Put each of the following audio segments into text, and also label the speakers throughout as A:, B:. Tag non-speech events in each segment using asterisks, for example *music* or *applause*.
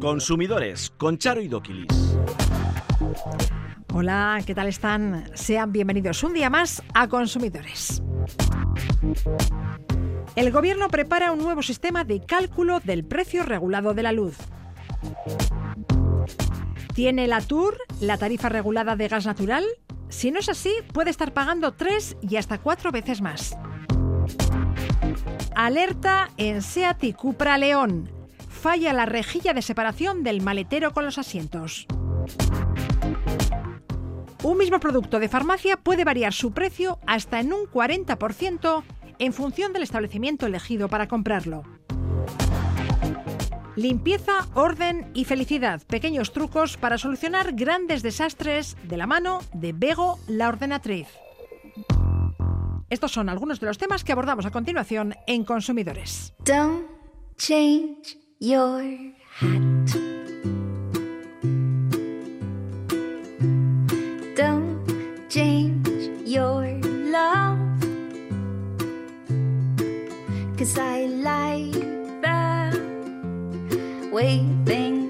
A: Consumidores con Charo y Doquilis.
B: Hola, ¿qué tal están? Sean bienvenidos un día más a Consumidores. El gobierno prepara un nuevo sistema de cálculo del precio regulado de la luz. ¿Tiene la TUR la tarifa regulada de gas natural? Si no es así, puede estar pagando tres y hasta cuatro veces más. Alerta en Seat Cupra León. Falla la rejilla de separación del maletero con los asientos. Un mismo producto de farmacia puede variar su precio hasta en un 40% en función del establecimiento elegido para comprarlo. Limpieza, orden y felicidad. Pequeños trucos para solucionar grandes desastres de la mano de Bego, la ordenatriz. Estos son algunos de los temas que abordamos a continuación en Consumidores.
C: Don't change your hat. Don't change your love. Cause I like the way things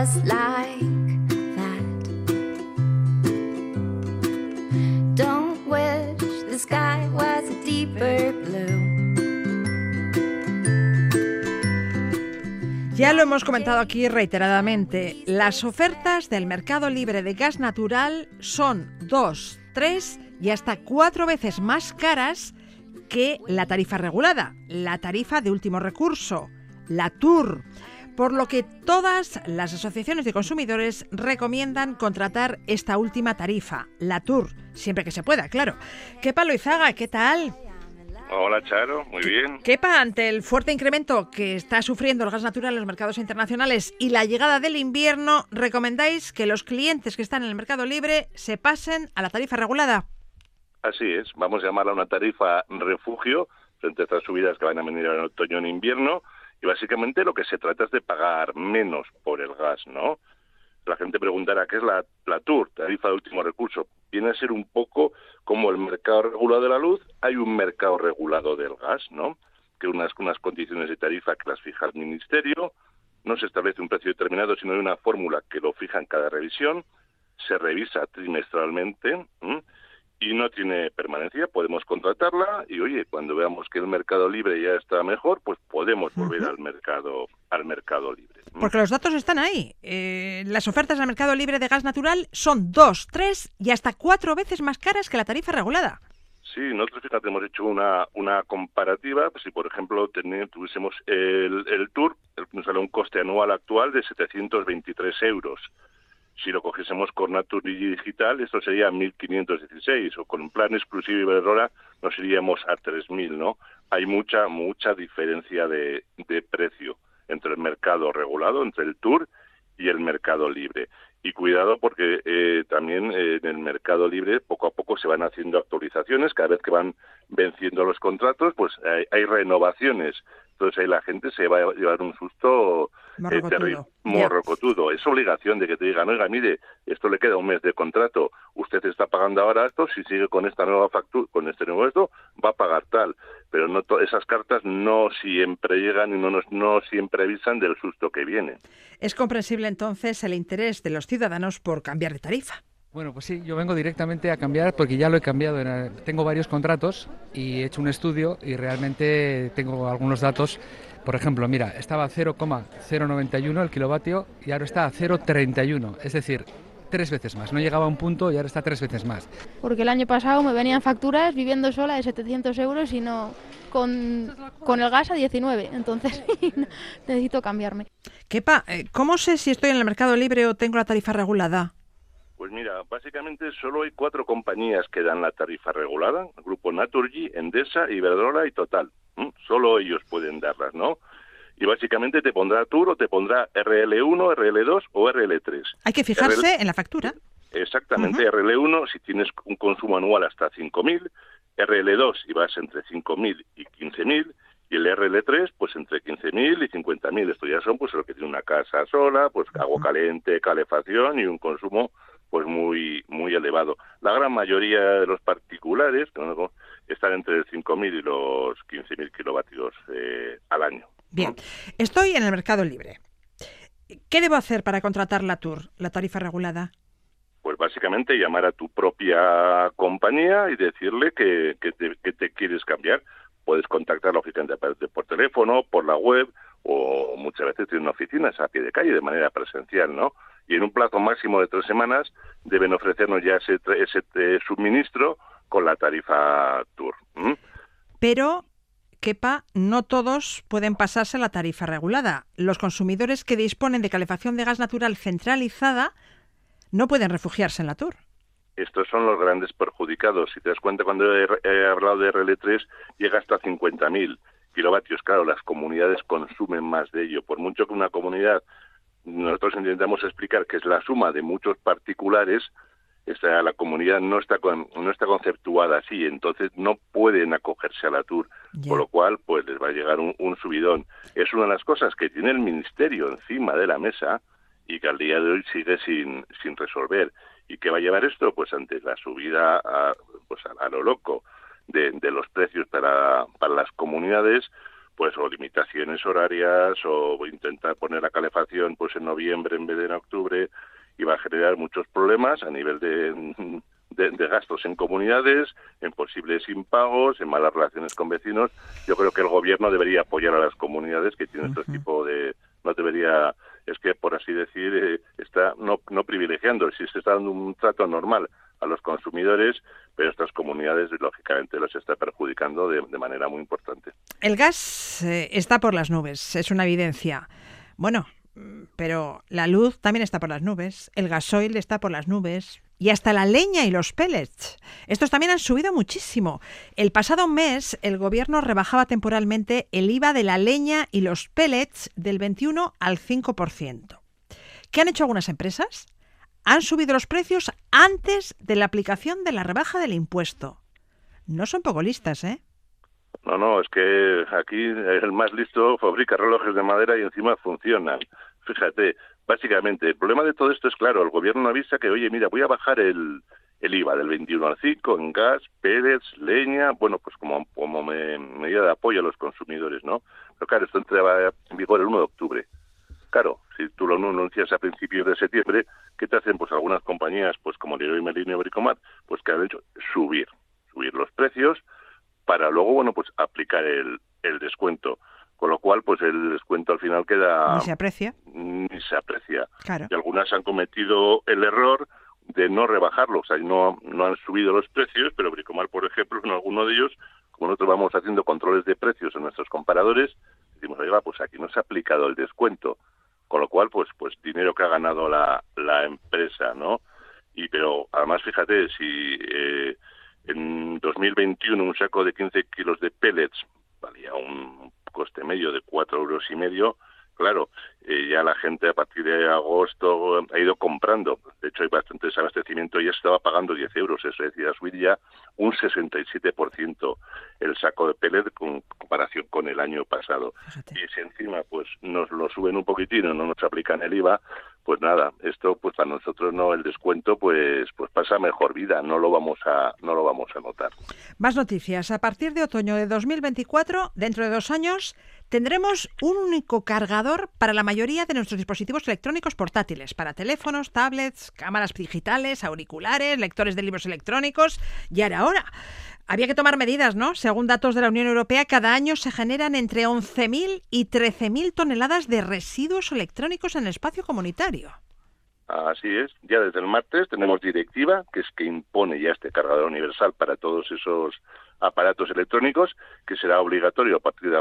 C: just like that. Don't wish the sky was a deeper blue.
B: Ya lo hemos comentado aquí reiteradamente, las ofertas del mercado libre de gas natural son dos, tres y hasta cuatro veces más caras que la tarifa regulada, la tarifa de último recurso, la TUR. Por lo que todas las asociaciones de consumidores recomiendan contratar esta última tarifa, la TUR, siempre que se pueda, claro. Kepa Loizaga, ¿qué tal?
D: Hola Charo, muy bien.
B: Kepa, ante el fuerte incremento que está sufriendo el gas natural en los mercados internacionales y la llegada del invierno, ¿recomendáis que los clientes que están en el mercado libre se pasen a la tarifa regulada?
D: Así es, vamos a llamarla una tarifa refugio frente a estas subidas que van a venir en otoño en invierno y básicamente lo que se trata es de pagar menos por el gas, ¿no? La gente preguntará qué es la, la TUR, tarifa de último recurso. Viene a ser un poco como el mercado regulado de la luz, hay un mercado regulado del gas, ¿no? Que unas, unas condiciones de tarifa que las fija el Ministerio, no se establece un precio determinado, sino hay una fórmula que lo fija en cada revisión, se revisa trimestralmente ¿m? Y no tiene permanencia, podemos contratarla y oye, cuando veamos que el mercado libre ya está mejor, pues podemos volver al mercado al mercado libre. ¿m?
B: Porque los datos están ahí. Eh, las ofertas del mercado libre de gas natural son dos, tres y hasta cuatro veces más caras que la tarifa regulada.
D: Sí, nosotros fíjate, hemos hecho una, una comparativa. Pues si, por ejemplo, tuviésemos el, el tour, nos sale un coste anual actual de 723 euros. Si lo cogiésemos con Naturgy Digital, esto sería 1.516, o con un plan exclusivo Iberdrola nos iríamos a 3.000, ¿no? Hay mucha, mucha diferencia de, de precio entre el mercado regulado, entre el tour y el mercado libre. Y cuidado porque eh, también eh, en el mercado libre poco a poco se van haciendo actualizaciones, cada vez que van venciendo los contratos, pues hay, hay renovaciones. Entonces ahí la gente se va a llevar un susto eh,
B: Morrocotudo.
D: morrocotudo. Es obligación de que te digan, oiga, mire, esto le queda un mes de contrato, usted está pagando ahora esto, si sigue con esta nueva factura, con este nuevo esto, va a pagar tal. Pero no to- esas cartas no siempre llegan y no, nos- no siempre avisan del susto que viene.
B: Es comprensible entonces el interés de los ciudadanos por cambiar de tarifa.
E: Bueno, pues sí, yo vengo directamente a cambiar porque ya lo he cambiado. en- Tengo varios contratos y he hecho un estudio y realmente tengo algunos datos. Por ejemplo, mira, estaba a 0,091 el kilovatio y ahora está a 0,31, es decir, tres veces más. No llegaba a un punto y ahora está tres veces más.
F: porque el año pasado me venían facturas viviendo sola de 700 euros y no con, con el gas a 19, entonces *laughs* necesito cambiarme.
B: Kepa, eh, ¿cómo sé si estoy en el mercado libre o tengo la tarifa regulada?
D: Pues mira, básicamente solo hay cuatro compañías que dan la tarifa regulada, el grupo Naturgy, Endesa, Iberdrola y Total. ¿m? Solo ellos pueden darlas, ¿no? Y básicamente te pondrá Tour o te pondrá RL1, RL2 o RL3.
B: Hay que fijarse en la factura.
D: Exactamente, RL1 si tienes un consumo anual hasta 5.000, RL2 si vas entre 5.000 y 15.000 y el RL3 pues entre 15.000 y 50.000. Esto ya son pues lo que tiene una casa sola, pues agua caliente, calefacción y un consumo pues muy muy elevado. La gran mayoría de los particulares están entre 5.000 y los 15.000 kilovatios eh, al año.
B: Bien, estoy en el mercado libre. ¿Qué debo hacer para contratar la TUR, la tarifa regulada?
D: Pues básicamente llamar a tu propia compañía y decirle que, que, te, quieres cambiar. Puedes contactar a la oficina por teléfono, por la web o muchas veces tienen oficinas a pie de calle de manera presencial, ¿no? Y en un plazo máximo de tres semanas deben ofrecernos ya ese, ese eh, suministro con la tarifa Tour.
B: Pero Kepa, no todos pueden pasarse a la tarifa regulada. Los consumidores que disponen de calefacción de gas natural centralizada no pueden refugiarse en la Tour.
D: Estos son los grandes perjudicados. Si te das cuenta, cuando he, hablado de RL3, llega hasta 50.000 kilovatios. Claro, las comunidades consumen más de ello. Por mucho que una comunidad, nosotros intentamos explicar que es la suma de muchos particulares, esta, la comunidad no está no está conceptuada así, entonces no pueden acogerse a la tour, por lo cual pues les va a llegar un, subidón. Es una de las cosas que tiene el ministerio encima de la mesa y que al día de hoy sigue sin, sin resolver. ¿Y qué va a llevar esto? Pues ante la subida a, pues a, lo loco de, de, los precios para, para las comunidades, pues o limitaciones horarias o intentar poner la calefacción pues en noviembre en vez de en octubre y va a generar muchos problemas a nivel de, de, gastos en comunidades, en posibles impagos, en malas relaciones con vecinos. Yo creo que el gobierno debería apoyar a las comunidades que tienen este tipo de... No debería, es que por así decir, eh, está no, no privilegiando, si se está dando un trato normal a los consumidores, pero estas comunidades lógicamente los está perjudicando de, manera muy importante.
B: El gas eh, está por las nubes, es una evidencia. Bueno, pero la luz también está por las nubes, el gasoil está por las nubes y hasta la leña y los pellets. Estos también han subido muchísimo. El pasado mes el gobierno rebajaba temporalmente el IVA de la leña y los pellets del 21 al 5%. ¿Qué han hecho algunas empresas? Han subido los precios antes de la aplicación de la rebaja del impuesto. No son poco listas, ¿eh?
D: No, no, es que aquí el más listo fabrica relojes de madera y encima funcionan. Fíjate, básicamente, el problema de todo esto es claro, el gobierno avisa que, oye, mira, voy a bajar el, el IVA del 21 al 5 en gas, pellets, leña, bueno, pues como, como medida de apoyo a los consumidores, ¿no? Pero claro, esto entra en vigor el 1 de octubre. Claro, si tú lo anuncias a principios de septiembre, ¿qué te hacen? Pues algunas compañías, pues como Leroy Merlin y Bricomat, pues que han hecho subir, subir los precios, para luego, bueno, pues aplicar el, el descuento. Con lo cual, pues el descuento al final queda...
B: Ni se aprecia.
D: Ni se aprecia. Y algunas han cometido el error de no rebajarlo, o sea, no, no han subido los precios, pero Bricomar, por ejemplo, en alguno de ellos, como nosotros vamos haciendo controles de precios en nuestros comparadores, decimos, oiga, pues aquí no se ha aplicado el descuento, con lo cual, pues, pues dinero que ha ganado la, la empresa, ¿no? Y pero además, fíjate, si eh, en 2021 un saco de 15 kilos de pellets valía un coste medio de cuatro euros y medio. Claro, eh, ya la gente a partir de agosto ha ido comprando. De hecho, hay bastante desabastecimiento y ya estaba pagando 10 euros. Eso decía, subir ya un 67% el saco de pellet con comparación con el año pasado. Y si encima pues nos lo suben un poquitín o no nos aplican el IVA, pues nada, esto pues para nosotros no el descuento pues pues pasa mejor vida, no lo vamos a no lo vamos a notar.
B: Más noticias, a partir de otoño de 2024, dentro de dos años, tendremos un único cargador para la mayoría de nuestros dispositivos electrónicos portátiles, para teléfonos, tablets, cámaras digitales, auriculares, lectores de libros electrónicos y ahora había que tomar medidas, ¿no? Según datos de la Unión Europea, cada año se generan entre 11.000 y 13.000 toneladas de residuos electrónicos en el espacio comunitario.
D: Así es. Ya desde el martes tenemos directiva, que es que impone ya este cargador universal para todos esos aparatos electrónicos, que será obligatorio a partir de,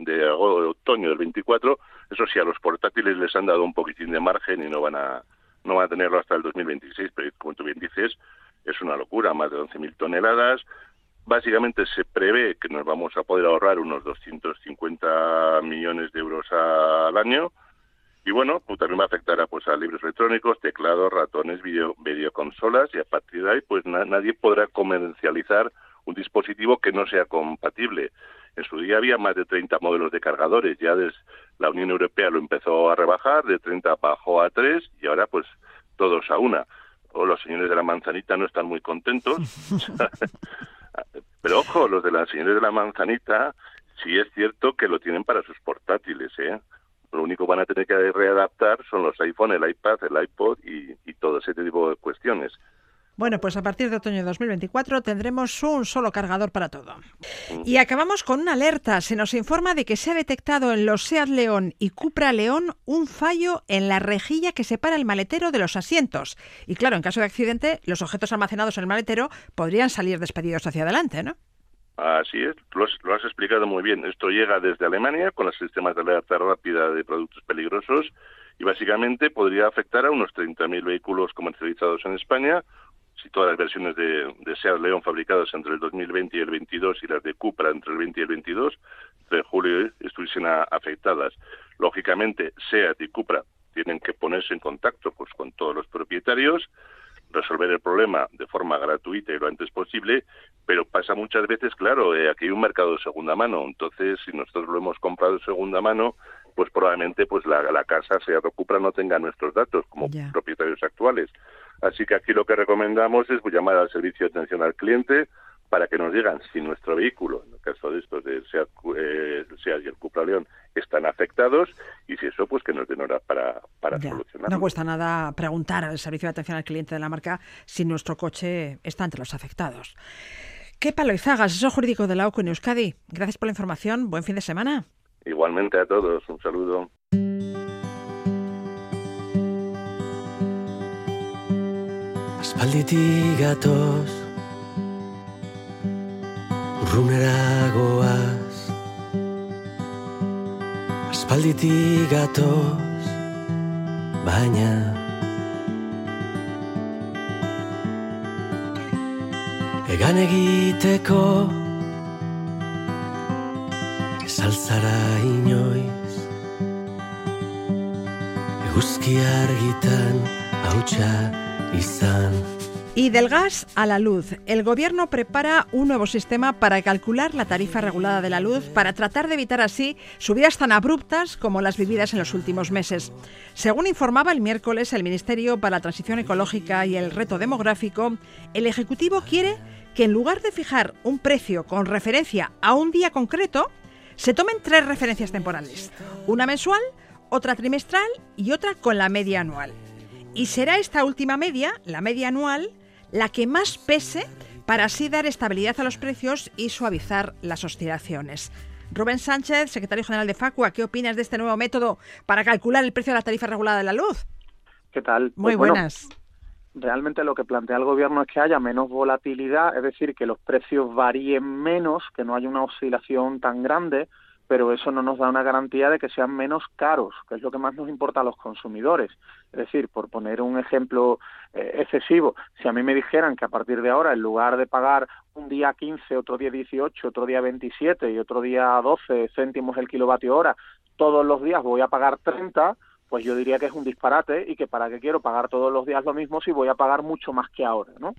D: de, otoño del 24. Eso sí, a los portátiles les han dado un poquitín de margen y no van a no van a tenerlo hasta el 2026, pero como tú bien dices, es una locura, más de 11.000 toneladas, Básicamente se prevé que nos vamos a poder ahorrar unos 250 millones de euros al año y bueno, pues también va a afectar a, pues, a libros electrónicos, teclados, ratones, video, videoconsolas y a partir de ahí pues nadie podrá comercializar un dispositivo que no sea compatible. En su día había más de 30 modelos de cargadores, ya desde la Unión Europea lo empezó a rebajar, de 30 bajó a 3 y ahora pues todos a una o los señores de la manzanita no están muy contentos. *laughs* Pero ojo, los de las señores de la manzanita sí es cierto que lo tienen para sus portátiles, ¿eh? Lo único que van a tener que readaptar son los iPhone, el iPad, el iPod y, y todo ese tipo de cuestiones.
B: Bueno, pues a partir de otoño de 2024 tendremos un solo cargador para todo. Y acabamos con una alerta. Se nos informa de que se ha detectado en los SEAT León y Cupra León un fallo en la rejilla que separa el maletero de los asientos. Y claro, en caso de accidente, los objetos almacenados en el maletero podrían salir despedidos hacia adelante, ¿no?
D: Así es, lo has, explicado muy bien. Esto llega desde Alemania con los sistemas de alerta rápida de productos peligrosos y básicamente podría afectar a unos 30.000 vehículos comercializados en España, si todas las versiones de, de Seat León fabricadas entre el 2020 y el 22 y las de Cupra entre el 20 y el 22 de julio estuviesen afectadas. Lógicamente, Seat y Cupra tienen que ponerse en contacto pues con todos los propietarios, resolver el problema de forma gratuita y lo antes posible, pero pasa muchas veces, claro, eh, aquí hay un mercado de segunda mano, entonces si nosotros lo hemos comprado de segunda mano, pues probablemente pues la, la casa Seat o Cupra no tenga nuestros datos como propietarios actuales. Así que aquí lo que recomendamos es pues, llamar al servicio de atención al cliente para que nos digan si nuestro vehículo, en el caso de estos de Seat, Cu- eh, Seat y el Cupra León, están afectados y si eso, pues que nos den hora para, para
B: Ya.
D: solucionarlo.
B: No cuesta nada preguntar al servicio de atención al cliente de la marca si nuestro coche está entre los afectados. ¿Qué palo y zagas? Eso jurídico de la OCU en Euskadi. Gracias por la información. Buen fin de semana.
D: Igualmente a todos, un saludo.
G: Aspalditik gatoz Urrunera goaz Aspalditik gatoz Baina Egan egiteko Saltzara inoiz? Eguzki argitan hautsa izan
B: Y del gas a la luz. El gobierno prepara un nuevo sistema para calcular la tarifa regulada de la luz para tratar de evitar así subidas tan abruptas como las vividas en los últimos meses. Según informaba el miércoles el Ministerio para la Transición Ecológica y el Reto Demográfico, el Ejecutivo quiere que en lugar de fijar un precio con referencia a un día concreto, se tomen tres referencias temporales. Una mensual, otra trimestral y otra con la media anual. Y será esta última media, la media anual, la que más pese para así dar estabilidad a los precios y suavizar las oscilaciones. Rubén Sánchez, secretario general de Facua, ¿qué opinas de este nuevo método para calcular el precio de la tarifa regulada de la luz?
H: ¿Qué tal?
B: Muy
H: Pues bueno,
B: buenas.
H: realmente lo que plantea el gobierno es que haya menos volatilidad, es decir, que los precios varíen menos, que no haya una oscilación tan grande, pero eso no nos da una garantía de que sean menos caros, que es lo que más nos importa a los consumidores. Es decir, por poner un ejemplo eh, excesivo, si a mí me dijeran que a partir de ahora, en lugar de pagar un día 15, otro día 18, otro día 27 y otro día 12 céntimos el kilovatio hora, todos los días voy a pagar 30, pues yo diría que es un disparate y que para qué quiero pagar todos los días lo mismo si voy a pagar mucho más que ahora, ¿no?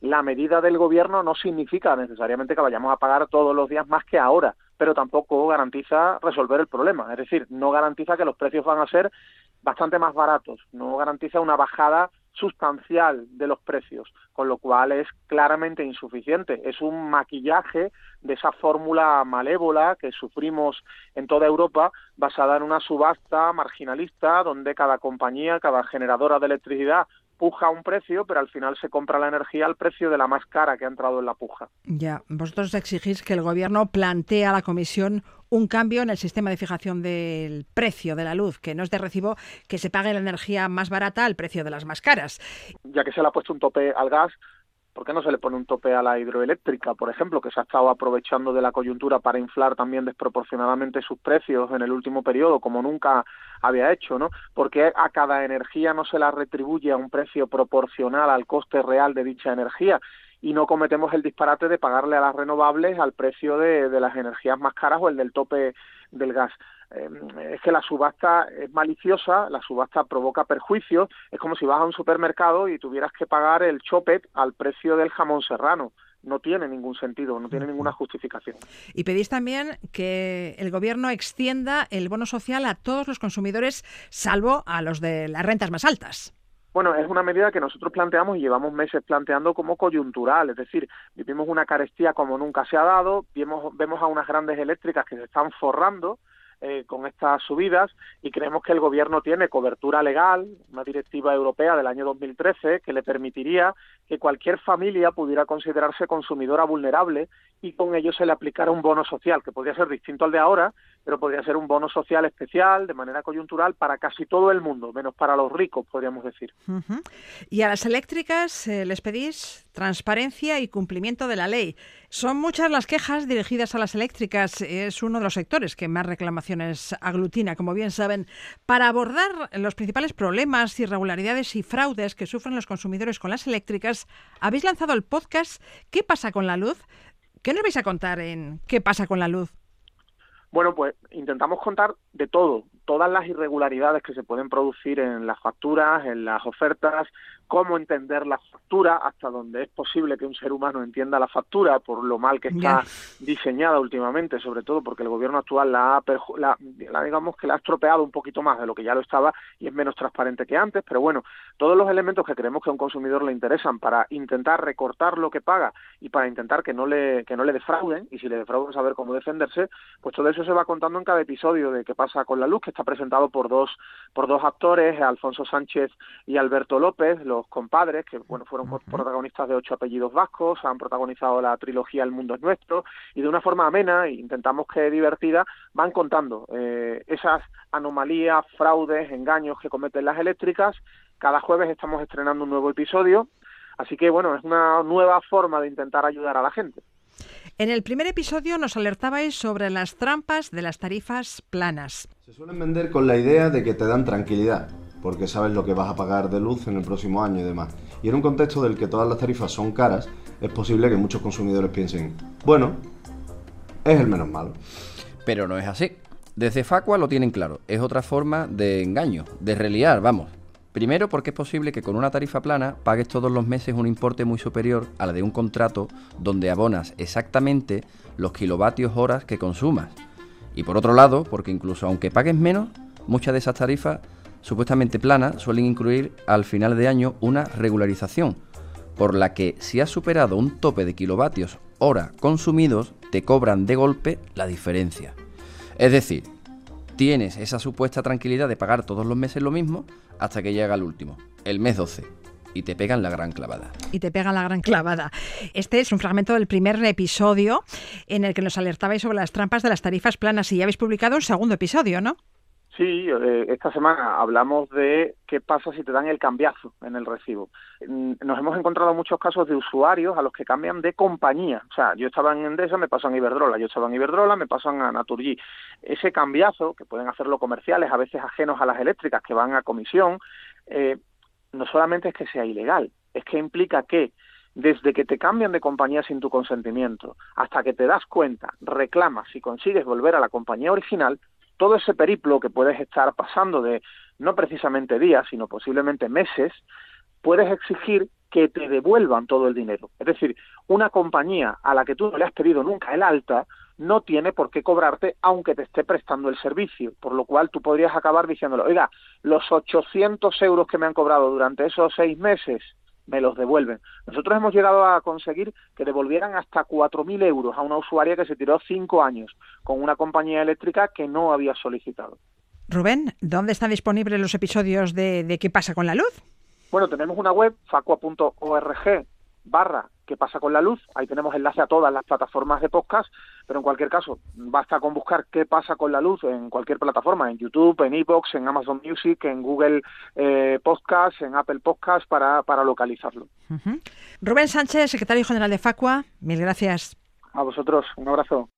H: La medida del gobierno no significa necesariamente que vayamos a pagar todos los días más que ahora, pero tampoco garantiza resolver el problema, es decir, no garantiza que los precios van a ser bastante más baratos, no garantiza una bajada sustancial de los precios, con lo cual es claramente insuficiente. Es un maquillaje de esa fórmula malévola que sufrimos en toda Europa, basada en una subasta marginalista, donde cada compañía, cada generadora de electricidad puja un precio, pero al final se compra la energía al precio de la más cara que ha entrado en la puja.
B: Ya, vosotros exigís que el gobierno plantee a la comisión un cambio en el sistema de fijación del precio de la luz, que no es de recibo que se pague la energía más barata al precio de las más caras.
H: Ya que se le ha puesto un tope al gas, ¿por qué no se le pone un tope a la hidroeléctrica, por ejemplo, que se ha estado aprovechando de la coyuntura para inflar también desproporcionadamente sus precios en el último periodo, como nunca había hecho, ¿no? Porque a cada energía no se la retribuye a un precio proporcional al coste real de dicha energía y no cometemos el disparate de pagarle a las renovables al precio de, de las energías más caras o el del tope del gas. Eh, es que la subasta es maliciosa, la subasta provoca perjuicios, es como si vas a un supermercado y tuvieras que pagar el chopet al precio del jamón serrano. No tiene ningún sentido, no tiene ninguna justificación.
B: Y pedís también que el gobierno extienda el bono social a todos los consumidores, salvo a los de las rentas más altas.
H: Bueno, es una medida que nosotros planteamos y llevamos meses planteando como coyuntural, es decir, vivimos una carestía como nunca se ha dado, vemos, vemos a unas grandes eléctricas que se están forrando, eh, con estas subidas y creemos que el gobierno tiene cobertura legal, una directiva europea del año 2013 que le permitiría que cualquier familia pudiera considerarse consumidora vulnerable y con ello se le aplicara un bono social que podría ser distinto al de ahora, pero podría ser un bono social especial de manera coyuntural para casi todo el mundo, menos para los ricos, podríamos decir.
B: Y a las eléctricas eh, les pedís transparencia y cumplimiento de la ley. Son muchas las quejas dirigidas a las eléctricas. Es uno de los sectores que más reclamaciones aglutina, como bien saben. Para abordar los principales problemas, irregularidades y fraudes que sufren los consumidores con las eléctricas, habéis lanzado el podcast ¿Qué pasa con la luz? ¿Qué nos vais a contar en ¿Qué pasa con la luz?
H: Bueno, pues intentamos contar de todo, todas las irregularidades que se pueden producir en las facturas, en las ofertas, cómo entender la factura, hasta donde es posible que un ser humano entienda la factura, por lo mal que está diseñada últimamente, sobre todo porque el gobierno actual la ha, la, digamos que la ha estropeado un poquito más de lo que ya lo estaba y es menos transparente que antes, pero bueno, todos los elementos que creemos que a un consumidor le interesan para intentar recortar lo que paga y para intentar que no le que no le defrauden y si le defrauden saber cómo defenderse, pues todo eso se va contando en cada episodio de qué pasa con la luz, que está presentado por dos por dos actores, Alfonso Sánchez y Alberto López, los compadres, que bueno, fueron protagonistas de ocho apellidos vascos, han protagonizado la trilogía El mundo es nuestro, y de una forma amena, e intentamos que divertida, van contando eh, esas anomalías, fraudes, engaños que cometen las eléctricas. Cada jueves estamos estrenando un nuevo episodio, así que bueno, es una nueva forma de intentar ayudar a la gente.
B: En el primer episodio nos alertabais sobre las trampas de las tarifas planas.
I: Se suelen vender con la idea de que te dan tranquilidad, porque sabes lo que vas a pagar de luz en el próximo año y demás. Y en un contexto del que todas las tarifas son caras, es posible que muchos consumidores piensen, bueno, es el menos malo.
J: Pero no es así. Desde Facua lo tienen claro, es otra forma de engaño, de reliar, vamos. Primero porque es posible que con una tarifa plana pagues todos los meses un importe muy superior a la de un contrato donde abonas exactamente los kilovatios horas que consumas. Y por otro lado, porque incluso aunque pagues menos, muchas de esas tarifas supuestamente planas suelen incluir al final de año una regularización, por la que si has superado un tope de kilovatios hora consumidos, te cobran de golpe la diferencia. Es decir, tienes esa supuesta tranquilidad de pagar todos los meses lo mismo hasta que llega el último, el mes 12 y te pegan la gran clavada.
B: Y te pegan la gran clavada. Este es un fragmento del primer episodio en el que nos alertabais sobre las trampas de las tarifas planas y ya habéis publicado un segundo episodio, ¿no?
H: Sí, eh, esta semana hablamos de qué pasa si te dan el cambiazo en el recibo. Mm, nos hemos encontrado muchos casos de usuarios a los que cambian de compañía. O sea, yo estaba en Endesa, me pasan a Iberdrola, yo estaba en Iberdrola, me pasan a Naturgy. Ese cambiazo, que pueden hacerlo comerciales, a veces ajenos a las eléctricas, que van a comisión, eh, no solamente es que sea ilegal, es que implica que desde que te cambian de compañía sin tu consentimiento hasta que te das cuenta, reclamas y consigues volver a la compañía original, todo ese periplo que puedes estar pasando de no precisamente días, sino posiblemente meses, puedes exigir que te devuelvan todo el dinero. Es decir, una compañía a la que tú no le has pedido nunca el alta no tiene por qué cobrarte aunque te esté prestando el servicio, por lo cual tú podrías acabar diciéndole, oiga, los 800 euros que me han cobrado durante esos seis meses me los devuelven. Nosotros hemos llegado a conseguir que devolvieran hasta 4.000 euros a una usuaria que se tiró cinco años con una compañía eléctrica que no había solicitado.
B: Rubén, ¿dónde están disponibles los episodios de, de ¿Qué pasa con la luz?
H: Bueno, tenemos una web, facua.org barra qué pasa con la luz. Ahí tenemos enlace a todas las plataformas de podcast, pero en cualquier caso, basta con buscar qué pasa con la luz en cualquier plataforma, en YouTube, en Evox, en Amazon Music, en Google eh, Podcast, en Apple Podcast, para, para localizarlo.
B: Rubén Sánchez, secretario general de Facua, mil gracias.
H: A vosotros, un abrazo.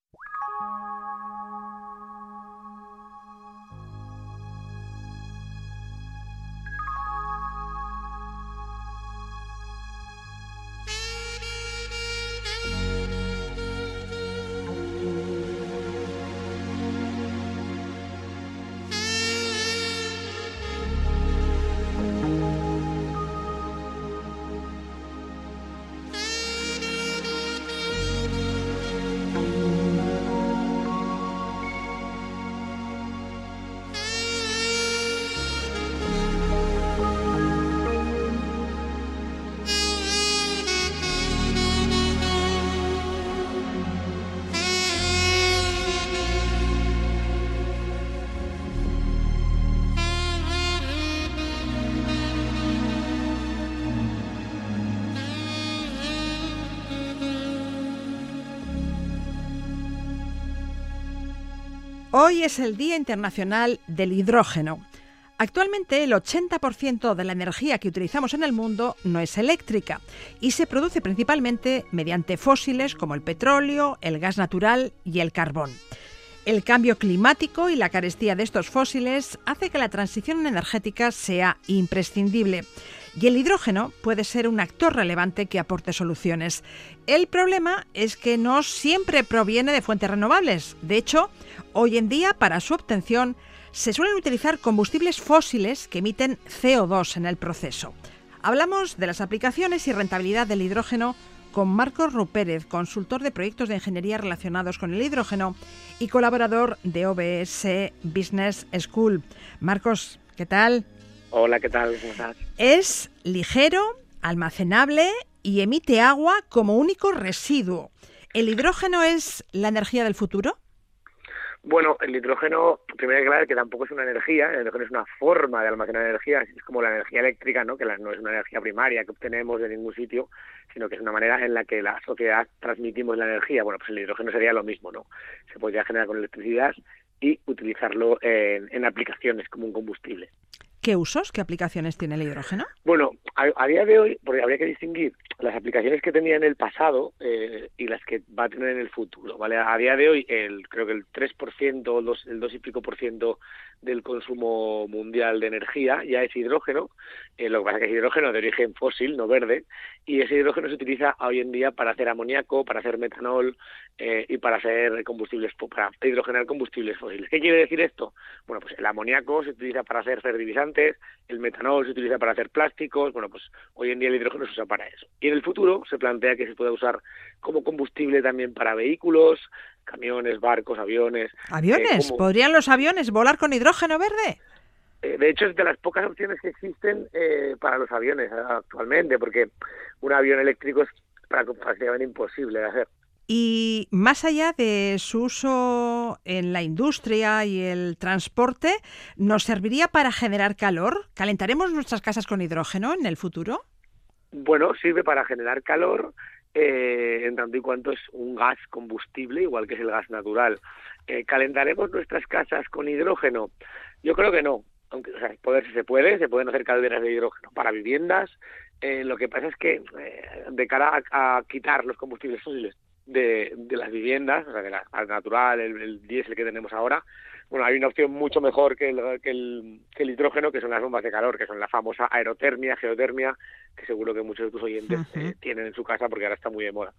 B: Hoy es el Día Internacional del Hidrógeno. Actualmente el 80% de la energía que utilizamos en el mundo no es eléctrica y se produce principalmente mediante fósiles como el petróleo, el gas natural y el carbón. El cambio climático y la carestía de estos fósiles hace que la transición energética sea imprescindible y el hidrógeno puede ser un actor relevante que aporte soluciones. El problema es que no siempre proviene de fuentes renovables. De hecho, hoy en día para su obtención se suelen utilizar combustibles fósiles que emiten CO2 en el proceso. Hablamos de las aplicaciones y rentabilidad del hidrógeno con Marcos Rupérez, consultor de proyectos de ingeniería relacionados con el hidrógeno y colaborador de OBS Business School. Marcos, ¿qué tal?
K: Hola, ¿qué tal? ¿Cómo estás?
B: Es ligero, almacenable y emite agua como único residuo. ¿El hidrógeno es la energía del futuro?
K: Bueno, el hidrógeno, primero hay que aclarar que tampoco es una energía, el hidrógeno es una forma de almacenar energía, es como la energía eléctrica, ¿no? que no es una energía primaria que obtenemos de ningún sitio, sino que es una manera en la que la sociedad transmitimos la energía. Bueno, pues el hidrógeno sería lo mismo, ¿no? Se podría generar con electricidad y utilizarlo en, en aplicaciones como un combustible.
B: ¿Qué usos, qué aplicaciones tiene el hidrógeno?
K: Bueno, a, día de hoy, porque habría que distinguir las aplicaciones que tenía en el pasado eh, y las que va a tener en el futuro, ¿vale? A día de hoy, el, creo que el 3%, el 2, el 2 y pico por ciento del consumo mundial de energía ya es hidrógeno, eh, lo que pasa es que es hidrógeno de origen fósil, no verde, y ese hidrógeno se utiliza hoy en día para hacer amoníaco, para hacer metanol eh, y para hacer combustibles, para hidrogenar combustibles fósiles. ¿Qué quiere decir esto? Bueno, pues el amoníaco se utiliza para hacer fertilizantes, el metanol se utiliza para hacer plásticos, bueno, pues hoy en día el hidrógeno se usa para eso. Y en el futuro se plantea que se pueda usar como combustible también para vehículos, camiones, barcos, aviones.
B: ¿Aviones? Eh, ¿Podrían los aviones volar con hidrógeno verde?
K: Eh, de hecho, es de las pocas opciones que existen eh, para los aviones actualmente, porque un avión eléctrico es prácticamente imposible de hacer.
B: Y más allá de su uso en la industria y el transporte, ¿nos serviría para generar calor? ¿Calentaremos nuestras casas con hidrógeno en el futuro?
K: Bueno, sirve para generar calor, eh, en tanto y cuanto es un gas combustible, igual que es el gas natural. Eh, ¿Calentaremos nuestras casas con hidrógeno? Yo creo que no. Aunque o poder si se puede, se pueden hacer calderas de hidrógeno para viviendas. Eh, lo que pasa es que de cara a, quitar los combustibles fósiles de, de las viviendas, o sea, de la natural, el, el diésel que tenemos ahora, bueno, hay una opción mucho mejor que el, que el, que el hidrógeno, que son las bombas de calor, que son la famosa aerotermia, geotermia, que seguro que muchos de tus oyentes eh, tienen en su casa porque ahora está muy de moda.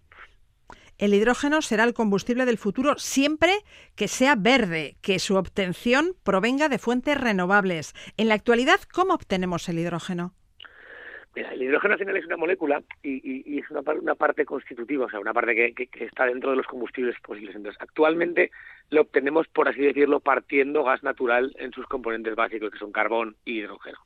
B: El hidrógeno será el combustible del futuro siempre que sea verde, que su obtención provenga de fuentes renovables. En la actualidad, ¿cómo obtenemos el hidrógeno?
K: El hidrógeno al final es una molécula y, es una, parte constitutiva, o sea, una parte que, que, está dentro de los combustibles fósiles. Entonces, actualmente lo obtenemos, por así decirlo, partiendo gas natural en sus componentes básicos, que son carbón y hidrógeno.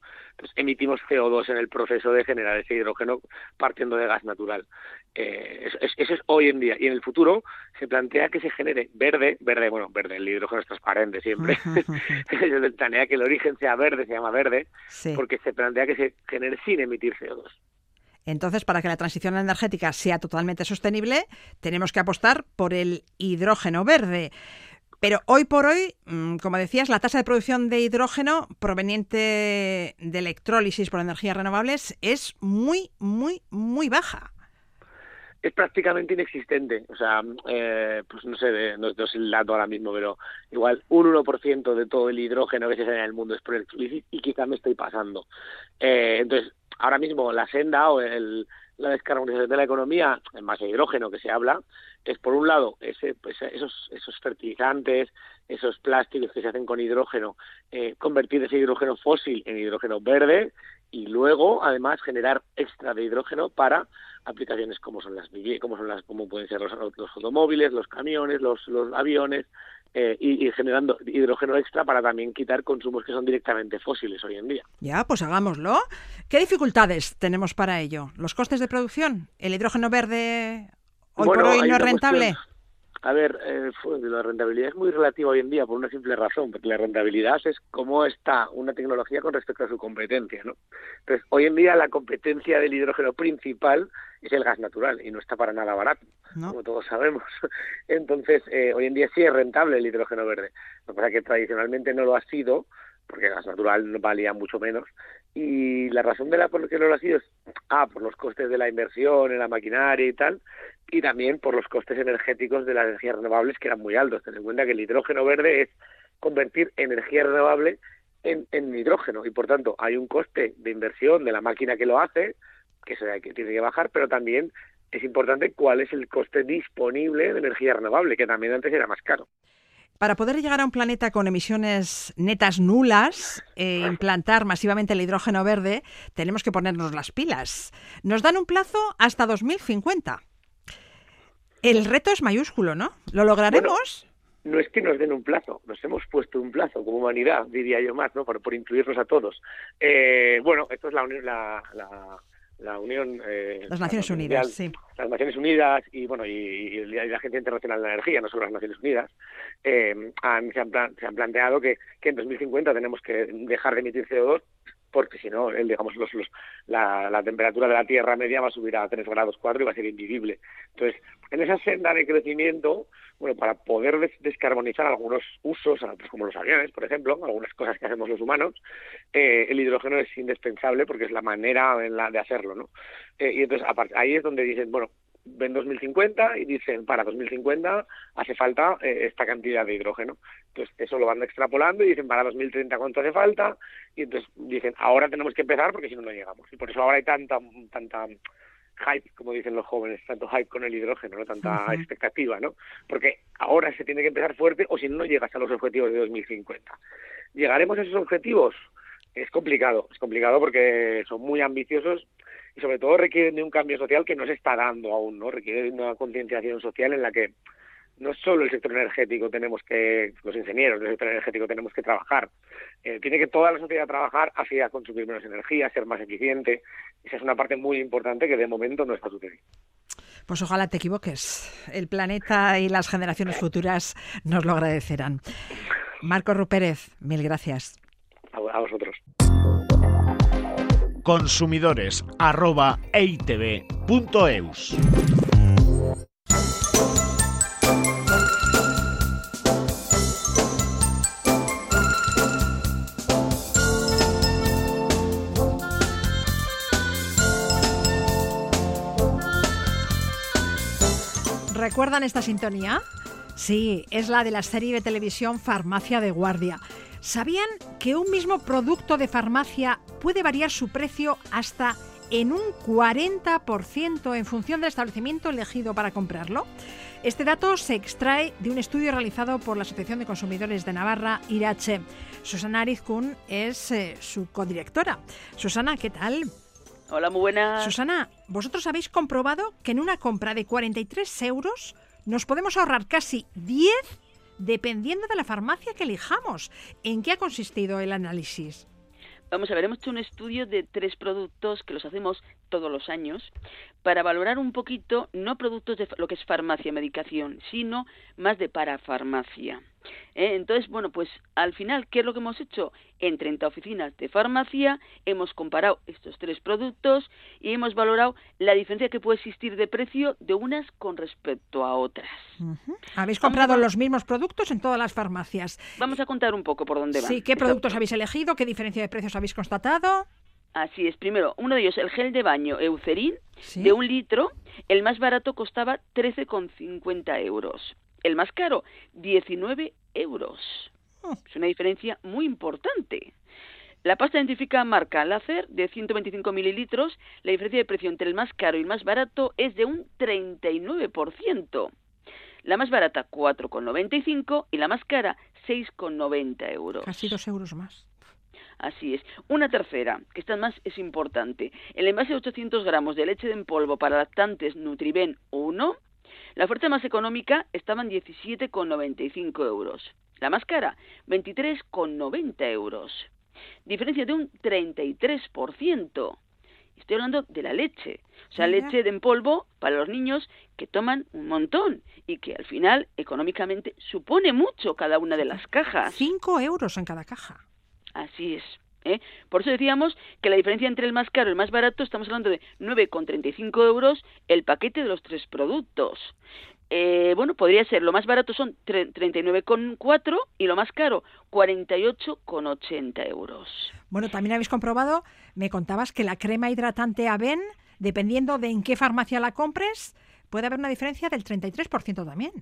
K: Emitimos CO2 en el proceso de generar ese hidrógeno partiendo de gas natural. Eh, eso, es, hoy en día. Y en el futuro se plantea que se genere verde, verde, bueno, verde, el hidrógeno es transparente siempre. *laughs* se plantea que el origen sea verde, se llama verde, porque se plantea que se genere sin emitir CO2.
B: Entonces, para que la transición energética sea totalmente sostenible, tenemos que apostar por el hidrógeno verde. Pero hoy por hoy, mm, como decías, la tasa de producción de hidrógeno proveniente de electrólisis por energías renovables es muy, muy, muy baja.
K: Es prácticamente inexistente. O sea, eh, pues no sé, no, sé el dato ahora mismo, pero igual un 1% de todo el hidrógeno que se sale en el mundo es por electrólisis y quizá me estoy pasando. Eh, entonces, ahora mismo la senda o el, la descarbonización de la economía en a hidrógeno que se habla es por un lado ese, pues, esos, esos fertilizantes, esos plásticos que se hacen con hidrógeno, eh, convertir ese hidrógeno fósil en hidrógeno verde y luego además generar extra de hidrógeno para aplicaciones como son las como son las como pueden ser los, los automóviles, los camiones, los, los aviones, eh, y, generando hidrógeno extra para también quitar consumos que son directamente fósiles hoy en día.
B: Ya, pues hagámoslo. ¿Qué dificultades tenemos para ello? ¿Los costes de producción? ¿El hidrógeno verde hoy por hoy no es rentable?
K: a ver, eh, la rentabilidad es muy relativa hoy en día por una simple razón, porque la rentabilidad es cómo está una tecnología con respecto a su competencia, ¿no? Entonces, hoy en día la competencia del hidrógeno principal es el gas natural y no está para nada barato, como todos sabemos. *laughs* Entonces, eh, hoy en día sí es rentable el hidrógeno verde. Lo que pasa es que tradicionalmente no lo ha sido, porque el gas natural valía mucho menos. Y la razón de la por qué no lo ha sido es, ah, por los costes de la inversión en la maquinaria y tal, y también por los costes energéticos de las energías renovables que eran muy altos. Ten en cuenta que el hidrógeno verde es convertir energía renovable en, en hidrógeno y por tanto hay un coste de inversión de la máquina que lo hace, que, se, que tiene que bajar, pero también es importante cuál es el coste disponible de energía renovable, que también antes era más caro.
B: Para poder llegar a un planeta con emisiones netas nulas e implantar masivamente el hidrógeno verde, tenemos que ponernos las pilas. Nos dan un plazo hasta 2050. El reto es mayúsculo, ¿no? ¿Lo lograremos?
K: no es que nos den un plazo, nos hemos puesto un plazo como humanidad, diría yo más, ¿no? Por, por incluirnos a todos. Eh, bueno, esto es la, la, la, la Unión...
B: Eh, las Naciones Unidas, sí.
K: Las Naciones Unidas y, bueno, y, la Agencia Internacional de la Energía, no solo las Naciones Unidas, eh, han, se, han se, han planteado que, que en 2050 tenemos que dejar de emitir CO2 porque si no, digamos, los, los, la, temperatura de la Tierra media va a subir a 3 grados 4 y va a ser invivible. Entonces, en esa senda de crecimiento, bueno, para poder descarbonizar algunos usos, como los aviones, por ejemplo, algunas cosas que hacemos los humanos, eh, el hidrógeno es indispensable porque es la manera en la de hacerlo, ¿no? Eh, y entonces, ahí es donde dicen, bueno, ven 2050 y dicen para 2050 hace falta eh, esta cantidad de hidrógeno. Entonces eso lo van extrapolando y dicen para 2030 cuánto hace falta y entonces dicen ahora tenemos que empezar porque si no no llegamos. Y por eso ahora hay tanta tanta hype, como dicen los jóvenes, tanto hype con el hidrógeno, ¿no? tanta expectativa, ¿no? Porque ahora se tiene que empezar fuerte o si no no llegas a los objetivos de 2050. ¿Llegaremos a esos objetivos? Es complicado, es complicado porque son muy ambiciosos y sobre todo requieren de un cambio social que no se está dando aún, ¿no? Requiere de una concienciación social en la que no solo el sector energético tenemos que, los ingenieros del sector energético tenemos que trabajar, eh, tiene que toda la sociedad trabajar hacia consumir menos energía, ser más eficiente. Esa es una parte muy importante que de momento no está sucediendo.
B: Pues ojalá te equivoques. El planeta y las generaciones futuras nos lo agradecerán. Marco Rupérez, mil gracias.
K: a vosotros
A: consumidores
B: ¿Recuerdan esta sintonía? Sí, es la de la serie de televisión Farmacia de Guardia. ¿Sabían que un mismo producto de farmacia puede variar su precio hasta en un 40% en función del establecimiento elegido para comprarlo? Este dato se extrae de un estudio realizado por la Asociación de Consumidores de Navarra, IRACHE. Susana Arizkun es eh, su codirectora. Susana, ¿qué tal?
L: Hola, muy buenas.
B: Susana, vosotros habéis comprobado que en una compra de 43 euros nos podemos ahorrar casi 10 dependiendo de la farmacia que elijamos. ¿En qué ha consistido el análisis?
L: Vamos a ver, hemos hecho un estudio de tres productos que los hacemos todos los años para valorar un poquito no productos de lo que es farmacia, medicación, sino más de parafarmacia. ¿Eh? Entonces, bueno, pues al final, ¿qué es lo que hemos hecho? En 30 oficinas de farmacia hemos comparado estos tres productos y hemos valorado la diferencia que puede existir de precio de unas con respecto a otras.
B: ¿Habéis comprado los mismos productos en todas las farmacias?
L: Vamos a contar un poco por dónde van.
B: Sí, ¿qué productos habéis elegido? ¿Qué diferencia de precios habéis constatado?
L: Así es, primero, uno de ellos, el gel de baño Eucerin, de un litro, el más barato costaba 13,50 euros. El más caro, 19 euros. Oh. Es una diferencia muy importante. La pasta identifica marca láser de 125 mililitros. La diferencia de precio entre el más caro y el más barato es de un 39%. La más barata 4,95 y la más cara 6,90 euros.
B: Casi dos euros más.
L: Así es. Una tercera, que esta más es importante. El envase de 800 gramos de leche en polvo para lactantes Nutriben 1, la oferta más económica estaba en 17,95 euros. La más cara, 23,90 euros. Diferencia de un 33%. Estoy hablando de la leche. O sea,
B: Mira.
L: leche de en polvo para los niños que toman un montón y que al final económicamente supone mucho cada una de las cajas.
B: Cinco euros en cada caja.
L: Así es. ¿Eh? Por eso decíamos que la diferencia entre el más caro y el más barato, estamos hablando de 9,35 euros el paquete de los tres productos. Eh, bueno, podría ser, lo más barato son tre- 39,4 y lo más caro 48,80 euros.
B: Bueno, también habéis comprobado, me contabas que la crema hidratante Aven, dependiendo de en qué farmacia la compres, puede haber una diferencia del 33% también.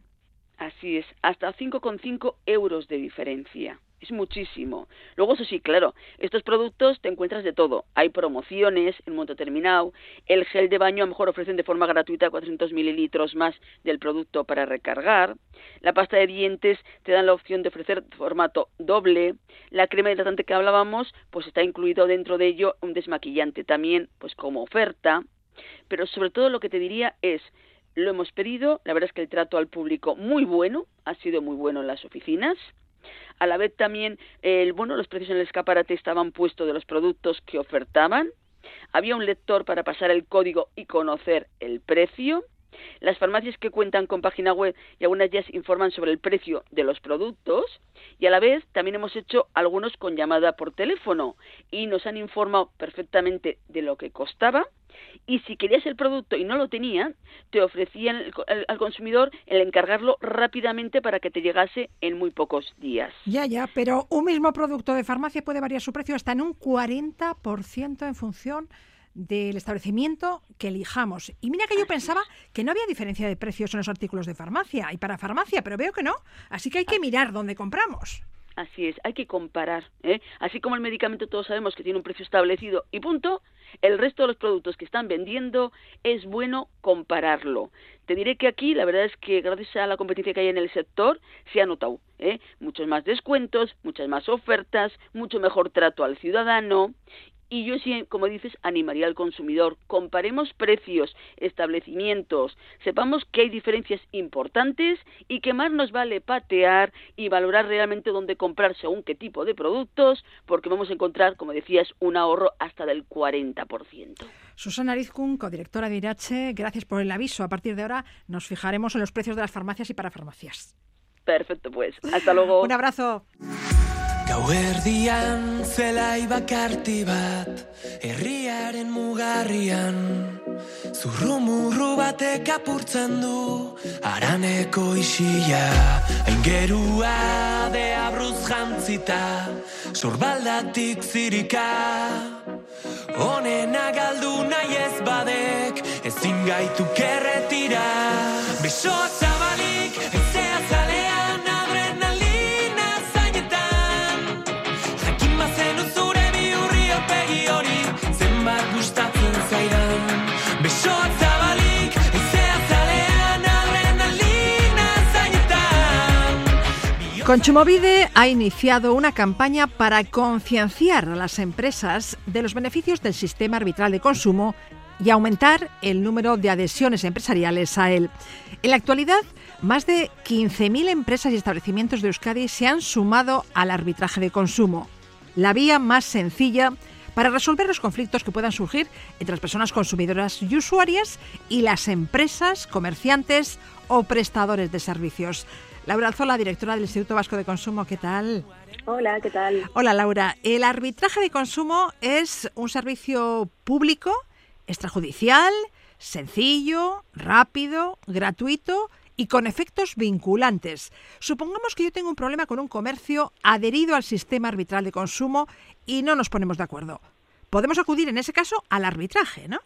L: Así es, hasta 5,5 euros de diferencia. Es muchísimo. Luego, eso sí, claro, estos productos te encuentras de todo. Hay promociones en un momento determinado. El gel de baño a lo mejor ofrecen de forma gratuita 400 mililitros más del producto para recargar. La pasta de dientes te dan la opción de ofrecer formato doble. La crema hidratante que hablábamos, pues está incluido dentro de ello un desmaquillante también, pues como oferta. Pero sobre todo lo que te diría es, lo hemos pedido, la verdad es que el trato al público muy bueno, ha sido muy bueno en las oficinas. A la vez también, el, bueno, los precios en el escaparate estaban puestos de los productos que ofertaban. Había un lector para pasar el código y conocer el precio. Las farmacias que cuentan con página web y algunas ya informan sobre el precio de los productos y a la vez también hemos hecho algunos con llamada por teléfono y nos han informado perfectamente de lo que costaba y si querías el producto y no lo tenían, te ofrecían el- el- al consumidor el encargarlo rápidamente para que te llegase en muy pocos días.
B: Ya, ya, pero un mismo producto de farmacia puede variar su precio hasta en un 40% en función del establecimiento que elijamos. Y mira que yo pensaba que no había diferencia de precios en los artículos de farmacia y para farmacia, pero veo que no. Así que hay que mirar dónde compramos.
L: Así es, hay que comparar. ¿eh? Así como el medicamento todos sabemos que tiene un precio establecido y punto, el resto de los productos que están vendiendo es bueno compararlo. Te diré que aquí la verdad es que gracias a la competencia que hay en el sector se ha notado ¿eh? muchos más descuentos, muchas más ofertas, mucho mejor trato al ciudadano y yo sí, como dices, animaría al consumidor. Comparemos precios, establecimientos, sepamos que hay diferencias importantes y que más nos vale patear y valorar realmente dónde comprar según qué tipo de productos, porque vamos a encontrar, como decías, un ahorro hasta del 40%.
B: Susana Arizcun, codirectora de Irache, gracias por el aviso. A partir de ahora nos fijaremos en los precios de las farmacias y para farmacias.
L: Perfecto, pues. Hasta luego.
B: Un abrazo.
G: Gauerdian zelai bakarti bat Herriaren mugarrian. Zurrumurru batek apurtzen du Araneko isila Aingerua de abruz jantzita Sorbaldatik zirika. Honena galdu nahi ez badek Ezin gaitu kerretira Besoak
B: Consumovide ha iniciado una campaña para concienciar a las empresas de los beneficios del sistema arbitral de consumo y aumentar el número de adhesiones empresariales a él. En la actualidad, más de 15.000 empresas y establecimientos de Euskadi se han sumado al arbitraje de consumo, la vía más sencilla para resolver los conflictos que puedan surgir entre las personas consumidoras y usuarias y las empresas, comerciantes o prestadores de servicios. Laura Alzola, directora del Instituto Vasco de Consumo, ¿qué tal?
M: Hola, ¿qué tal?
B: Hola Laura, el arbitraje de consumo es un servicio público, extrajudicial, sencillo, rápido, gratuito y con efectos vinculantes. Supongamos que yo tengo un problema con un comercio adherido al sistema arbitral de consumo y no nos ponemos de acuerdo. Podemos acudir en ese caso al arbitraje, ¿no?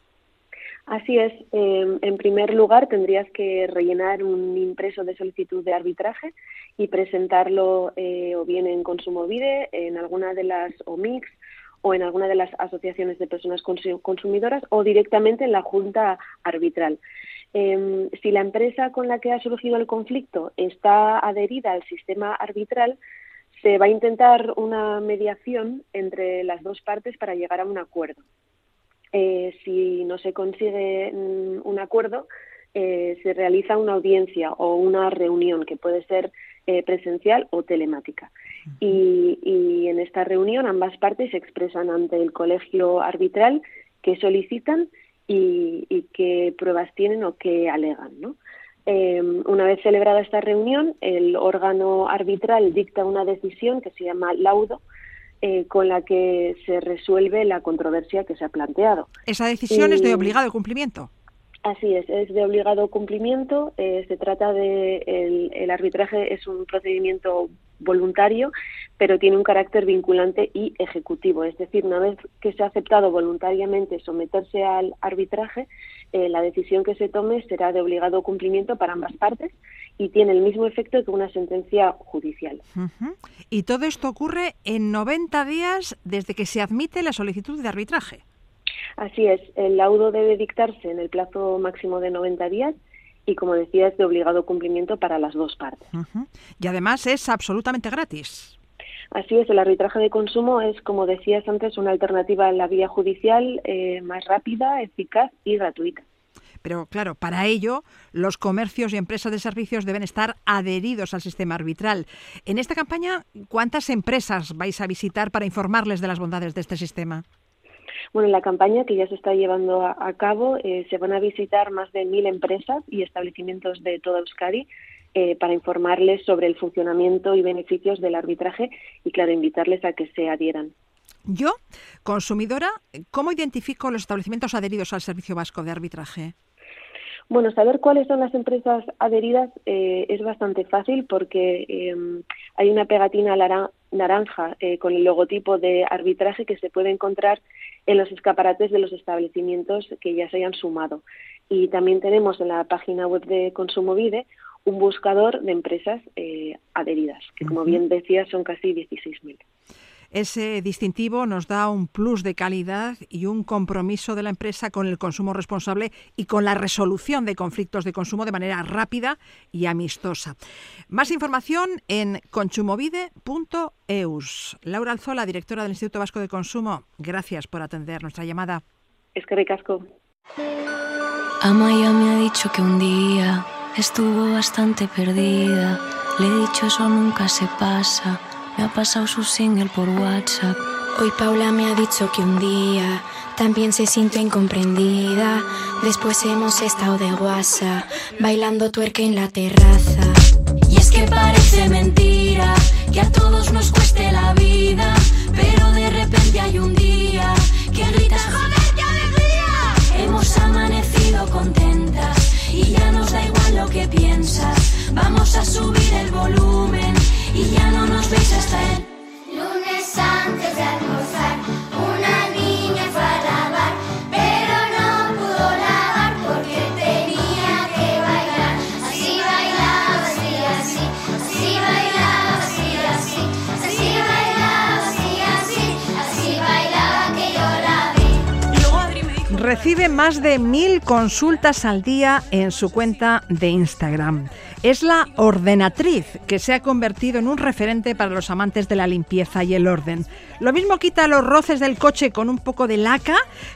M: Así es. Eh, en primer lugar, tendrías que rellenar un impreso de solicitud de arbitraje y presentarlo eh, o bien en Consumovide, en alguna de las OMICs o en alguna de las asociaciones de personas consu- consumidoras o directamente en la Junta Arbitral. Eh, si la empresa con la que ha surgido el conflicto está adherida al sistema arbitral, se va a intentar una mediación entre las dos partes para llegar a un acuerdo. Eh, si no se consigue mm, un acuerdo, eh, se realiza una audiencia o una reunión que puede ser eh, presencial o telemática. Y, y en esta reunión ambas partes se expresan ante el colegio arbitral qué solicitan y, y qué pruebas tienen o qué alegan, ¿no? Eh, una vez celebrada esta reunión, el órgano arbitral dicta una decisión que se llama laudo, eh, con la que se resuelve la controversia que se ha planteado.
B: Esa decisión es de obligado cumplimiento.
M: Así es, es de obligado cumplimiento. eh, se trata de el, el arbitraje es un procedimiento voluntario, pero tiene un carácter vinculante y ejecutivo. Es decir, una vez que se ha aceptado voluntariamente someterse al arbitraje, eh, la decisión que se tome será de obligado cumplimiento para ambas partes y tiene el mismo efecto que una sentencia judicial.
B: Y todo esto ocurre en 90 días desde que se admite la solicitud de arbitraje.
M: Así es, el laudo debe dictarse en el plazo máximo de 90 días y, como decía, es de obligado cumplimiento para las dos partes.
B: Y además es absolutamente gratis.
M: Así es, el arbitraje de consumo es, como decías antes, una alternativa a la vía judicial eh, más rápida, eficaz y gratuita.
B: Pero claro, para ello los comercios y empresas de servicios deben estar adheridos al sistema arbitral. En esta campaña, ¿cuántas empresas vais a visitar para informarles de las bondades de este sistema?
M: Bueno, en la campaña que ya se está llevando a, a cabo eh, se van a visitar más de mil empresas y establecimientos de toda Euskadi eh, para informarles sobre el funcionamiento y beneficios del arbitraje y, claro, invitarles a que se adhieran.
B: Yo, consumidora, ¿cómo identifico los establecimientos adheridos al Servicio Vasco de Arbitraje?
M: Bueno, saber cuáles son las empresas adheridas eh, es bastante fácil porque eh, hay una pegatina naranja eh, con el logotipo de arbitraje que se puede encontrar en los escaparates de los establecimientos que ya se hayan sumado. Y también tenemos en la página web de Consumovide un buscador de empresas eh, adheridas, que como bien decía son casi 16.000.
B: Ese distintivo nos da un plus de calidad y un compromiso de la empresa con el consumo responsable y con la resolución de conflictos de consumo de manera rápida y amistosa. Más información en consumovide.eus. Laura Alzola, directora del Instituto Vasco de Consumo, gracias por atender nuestra llamada.
M: Es que recasco.
N: Amaya me ha dicho que un día estuvo bastante perdida. Le he dicho eso nunca se pasa. Me ha pasado su single por WhatsApp.
O: Hoy Paula me ha dicho que un día también se sintió incomprendida. Después hemos estado de guasa, bailando tuerca en la terraza.
N: Y es que parece mentira que a todos nos cueste la vida. Pero de repente hay un día que gritas: ¡Joder, qué alegría! Hemos amanecido contentas lo que piensas. Vamos a subir el volumen y ya no nos veis hasta el
B: Recibe más de mil consultas al día en su cuenta de Instagram. Es la ordenatriz que se ha convertido en un referente para los amantes de la limpieza y el orden. Lo mismo quita los roces del coche con un poco de laca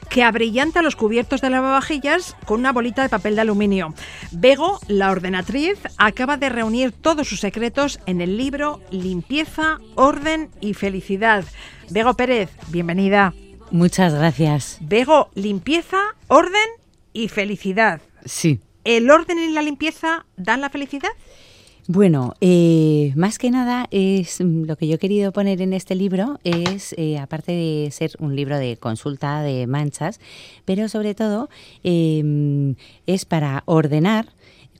B: que abrillanta los cubiertos de lavavajillas con una bolita de papel de aluminio. Bego, la ordenatriz, acaba de reunir todos sus secretos en el libro Limpieza, Orden y Felicidad. Bego Pérez, bienvenida.
P: Muchas gracias.
B: Bego, limpieza, orden y felicidad.
P: Sí.
B: ¿El orden y la limpieza dan la felicidad?
P: Bueno, eh, más que nada es mm, lo que yo he querido poner en este libro es, eh, aparte de ser un libro de consulta de manchas, pero sobre todo eh, es para ordenar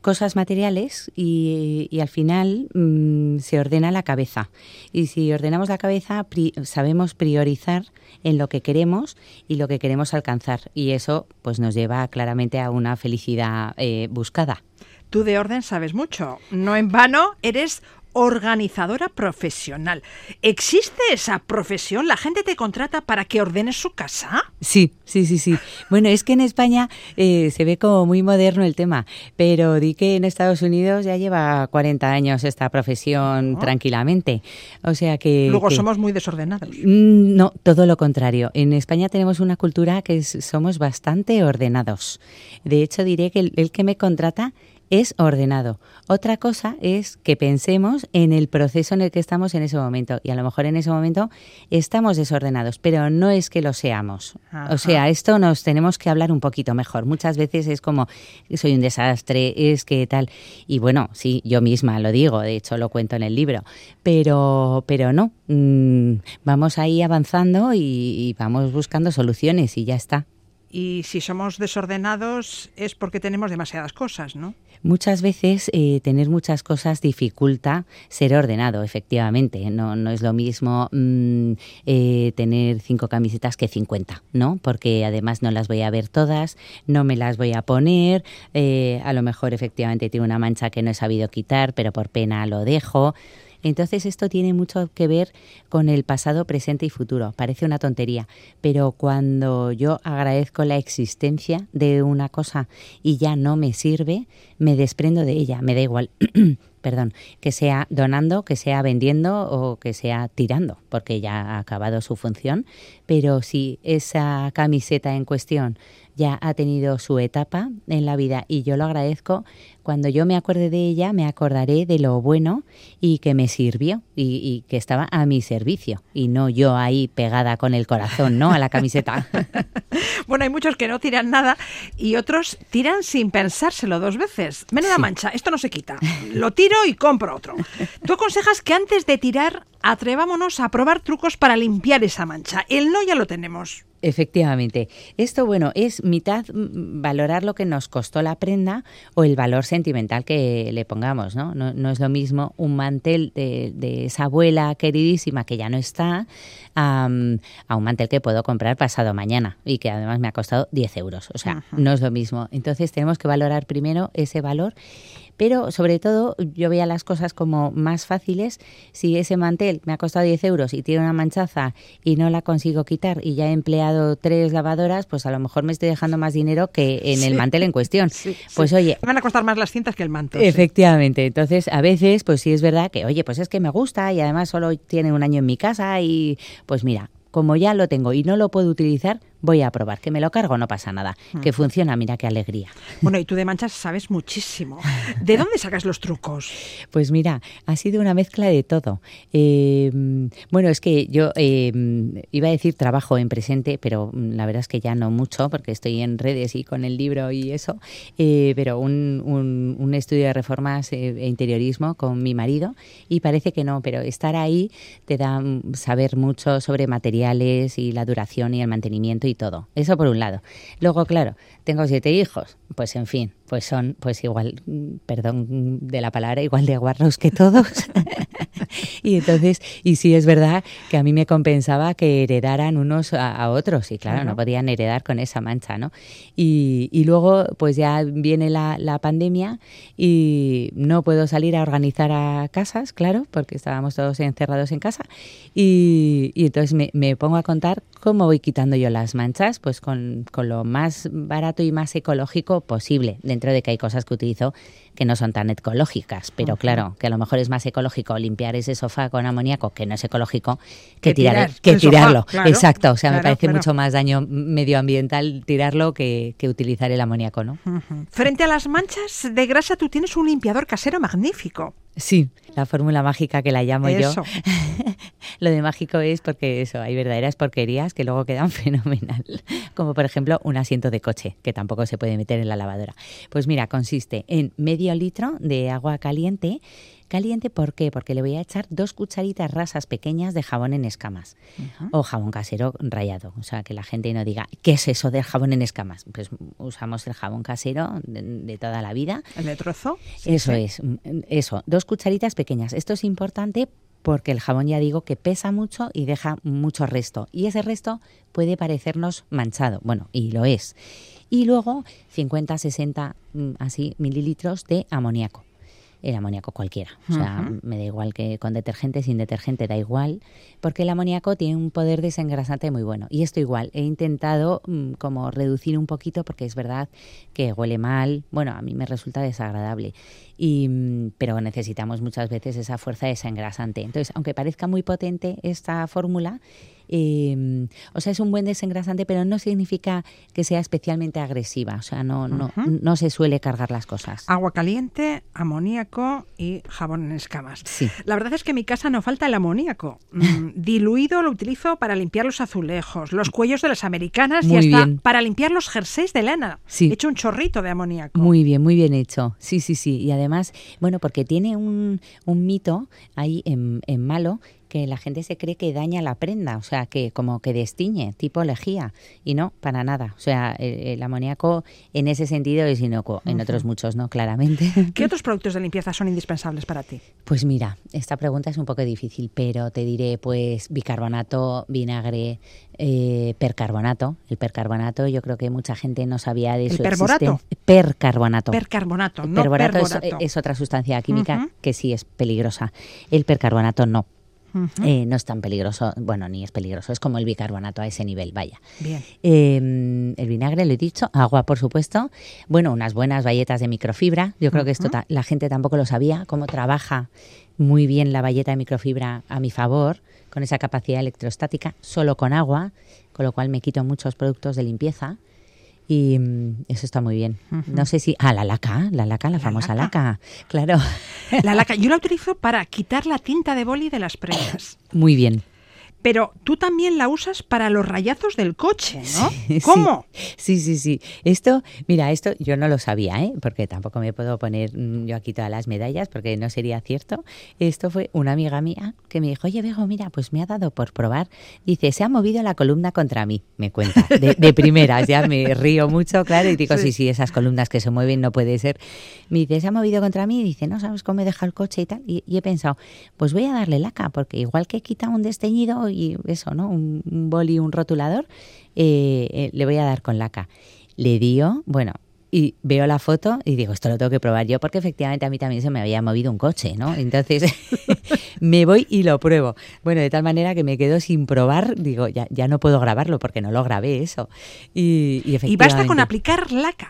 P: cosas materiales y, al final mm, se ordena la cabeza. Y si ordenamos la cabeza, pri- sabemos priorizar en lo que queremos y lo que queremos alcanzar. Y eso pues nos lleva claramente a una felicidad eh, buscada.
B: Tú de orden sabes mucho. No en vano eres organizadora profesional. ¿Existe esa profesión? ¿La gente te contrata para que ordenes su casa?
P: Sí, sí, sí, sí. Bueno, es que en España eh, se ve como muy moderno el tema, pero di que en Estados Unidos ya lleva 40 años esta profesión
B: Ah.
P: tranquilamente. O sea que...
B: Luego
P: que-
B: somos muy desordenados.
P: Mm, No, todo lo contrario. En España tenemos una cultura que es- somos bastante ordenados. De hecho, diré que el, el que me contrata es ordenado. Otra cosa es que pensemos en el proceso en el que estamos en ese momento y a lo mejor en ese momento estamos desordenados, pero no es que lo seamos. O sea, esto nos tenemos que hablar un poquito mejor. Muchas veces es como soy un desastre, es que tal y bueno, sí, yo misma lo digo, de hecho lo cuento en el libro, pero pero no, mm, vamos ahí avanzando y, y vamos buscando soluciones y ya está.
B: Y si somos desordenados es porque tenemos demasiadas cosas, ¿no?
P: Muchas veces eh, tener muchas cosas dificulta ser ordenado, efectivamente. No, no es lo mismo mm, eh, tener cinco camisetas que 50, ¿no? Porque además no las voy a ver todas, no me las voy a poner, eh, a lo mejor efectivamente tiene una mancha que no he sabido quitar, pero por pena lo dejo. Entonces esto tiene mucho que ver con el pasado, presente y futuro. Parece una tontería, pero cuando yo agradezco la existencia de una cosa y ya no me sirve, me desprendo de ella, me da igual. *clears throat* perdón, que sea donando, que sea vendiendo o que sea tirando, porque ya ha acabado su función. Pero si esa camiseta en cuestión ya ha tenido su etapa en la vida y yo lo agradezco, cuando yo me acuerde de ella me acordaré de lo bueno y que me sirvió y, y que estaba a mi servicio y no yo ahí pegada con el corazón, ¿no? A la camiseta. *laughs*
B: Bueno, hay muchos que no tiran nada y otros tiran sin pensárselo dos veces. Menuda mancha, esto no se quita. Lo tiro y compro otro. Tú aconsejas que antes de tirar atrevámonos a probar trucos para limpiar esa mancha. El no ya lo tenemos.
P: Efectivamente. Esto, bueno, es mitad mm, valorar lo que nos costó la prenda o el valor sentimental que le pongamos, ¿no? No, no es lo mismo un mantel de, de esa abuela queridísima que ya no está a, a un mantel que puedo comprar pasado mañana y que además me ha costado 10 euros. O sea, no es lo mismo. Entonces tenemos que valorar primero ese valor pero sobre todo yo veía las cosas como más fáciles si ese mantel me ha costado 10 euros y tiene una manchaza y no la consigo quitar y ya he empleado tres lavadoras, pues a lo mejor me estoy dejando más dinero que en el mantel en cuestión.
B: Sí,
P: pues
B: sí.
P: oye,
B: Me van a costar más las cintas que el manto. sí.
P: Efectivamente, entonces a veces pues sí es verdad que, oye, pues es que me gusta y además solo tiene un año en mi casa y pues mira, como ya lo tengo y no lo puedo utilizar, voy a probar, que me lo cargo, no pasa nada, que
B: Ujú.
P: funciona, mira qué alegría.
B: Bueno, y tú de manchas sabes muchísimo. ¿De *laughs* dónde sacas los trucos?
P: Pues mira, ha sido una mezcla de todo. Eh, bueno, es que yo eh, iba a decir trabajo en presente, pero mm, la verdad es que ya no mucho, porque estoy en redes y con el libro y eso, eh, pero un, un- un estudio de reformas e interiorismo con mi marido y parece que no, pero estar ahí te da mm, saber mucho sobre materiales y la duración y el mantenimiento y todo. Eso por un lado. Luego, claro, tengo siete hijos, pues en fin, pues son pues igual, perdón de la palabra, igual de guarros que todos. *laughs* y entonces, y sí es verdad que a mí me compensaba que heredaran unos a, a otros, y claro,
Q: Claro.
P: no podían heredar con esa mancha, ¿no? Y, y luego, pues ya viene la, la pandemia y no puedo salir a organizar a casas, claro, porque estábamos todos encerrados en casa. Y, y entonces me, me pongo a contar cómo voy quitando yo las manchas, pues con, con lo más barato y más ecológico posible, dentro de que hay cosas que utilizo que no son tan ecológicas, pero claro, que a lo mejor es más ecológico limpiar ese sofá con amoníaco, que no es ecológico, que,
B: Que
P: tirar,
B: tirar
P: que
B: sofá,
P: tirarlo.
B: claro,
P: Exacto, o sea, me parece
B: claro.
P: mucho más daño medioambiental tirarlo que, que utilizar el amoníaco, ¿no?
B: Frente a las manchas de grasa, tú tienes un limpiador casero magnífico.
P: Sí, la fórmula mágica que la llamo yo. *laughs* Lo de mágico es porque eso, hay verdaderas porquerías que luego quedan *laughs* fenomenal. Como por ejemplo un asiento de coche, que tampoco se puede meter en la lavadora. Pues mira, consiste en medio litro de agua caliente. Caliente, ¿por qué? Porque le voy a echar dos cucharitas rasas pequeñas de jabón en escamas o jabón casero rallado. O sea, que la gente no diga, ¿qué es eso del jabón en escamas? Pues usamos el jabón casero de, de toda la vida.
B: ¿El de trozo? Sí,
P: Eso
B: sí.
P: es, eso, dos cucharitas pequeñas. Esto es importante porque el jabón ya digo que pesa mucho y deja mucho resto. Y ese resto puede parecernos manchado. Bueno, y lo es. Y luego 50, 60, mm, así, mililitros de amoníaco. El amoníaco cualquiera. O sea, me da igual que con detergente, sin detergente, da igual. Porque el amoníaco tiene un poder desengrasante muy bueno. Y esto igual, he intentado mm, como reducir un poquito porque es verdad que huele mal. Bueno, a mí me resulta desagradable. Y, mm, pero necesitamos muchas veces esa fuerza desengrasante. Entonces, aunque parezca muy potente esta fórmula, eh, o sea, es un buen desengrasante, pero no significa que sea especialmente agresiva. O sea, no, no, no se suele cargar las cosas.
B: Agua caliente, amoníaco y jabón en escamas.
P: Sí.
B: La verdad es que en mi casa no falta el amoníaco. Mm, *laughs* diluido lo utilizo para limpiar los azulejos, los cuellos de las americanas
P: Muy
B: y hasta
P: bien.
B: para limpiar los jerseys de lana.
P: Sí.
B: He hecho un chorrito de amoníaco.
P: Muy bien, muy bien hecho. Sí, sí, sí. Y además, bueno, porque tiene un, un mito ahí en, en malo que la gente se cree que daña la prenda, o sea, que como que destiñe, tipo lejía. Y no, para nada. O sea, el, el amoníaco en ese sentido es inocuo. En otros muchos no, claramente. *laughs*
B: ¿Qué otros productos de limpieza son indispensables para ti?
P: Pues mira, esta pregunta es un poco difícil, pero te diré pues bicarbonato, vinagre, eh, percarbonato. El percarbonato yo creo que mucha gente no sabía de
B: ¿El
P: su
B: perborato?
P: Percarbonato.
B: Percarbonato, no
P: perborato es- otra sustancia química que sí es peligrosa. El percarbonato no. Eh, no es tan peligroso, bueno, ni es peligroso, es como el bicarbonato a ese nivel, vaya.
B: Bien.
P: Eh, el vinagre, lo he dicho, agua, por supuesto. Bueno, unas buenas bayetas de microfibra. Yo creo que esto la gente tampoco lo sabía, cómo trabaja muy bien la bayeta de microfibra a mi favor, con esa capacidad electrostática, solo con agua, con lo cual me quito muchos productos de limpieza. Y mm, eso está muy bien. No sé si... Ah, la laca, la laca, la, famosa laca. Claro.
B: La laca, yo la utilizo para quitar la tinta de boli de las prendas. *laughs*
P: Muy bien.
B: Pero tú también la usas para los rayazos del coche, ¿no? *laughs*
P: Sí,
B: ¿Cómo?
P: Sí, sí, sí. Esto, mira, esto yo no lo sabía, ¿eh? porque tampoco me puedo poner mm, yo aquí todas las medallas, porque no sería cierto. Esto fue una amiga mía que me dijo, oye, Bego, mira, pues me ha dado por probar. Dice, se ha movido la columna contra mí, me cuenta. De, de primeras, ya me río mucho, claro, y digo,
B: Sí.
P: sí, sí, esas columnas que se mueven no puede ser. Me dice, se ha movido contra mí, y dice, no sabes cómo he dejado el coche y tal. Y, y he pensado, pues voy a darle laca, porque igual que quita un desteñido y eso, ¿no? Un, un boli, un rotulador, eh, eh, le voy a dar con laca. Le dio, bueno, y veo la foto y digo, esto lo tengo que probar yo, porque efectivamente a mí también se me había movido un coche, ¿no? Entonces *laughs* me voy y lo pruebo. Bueno, de tal manera que me quedo sin probar, digo, ya, ya no puedo grabarlo porque no lo grabé eso. Y, y
B: Y basta con
P: efectivamente-
B: aplicar laca.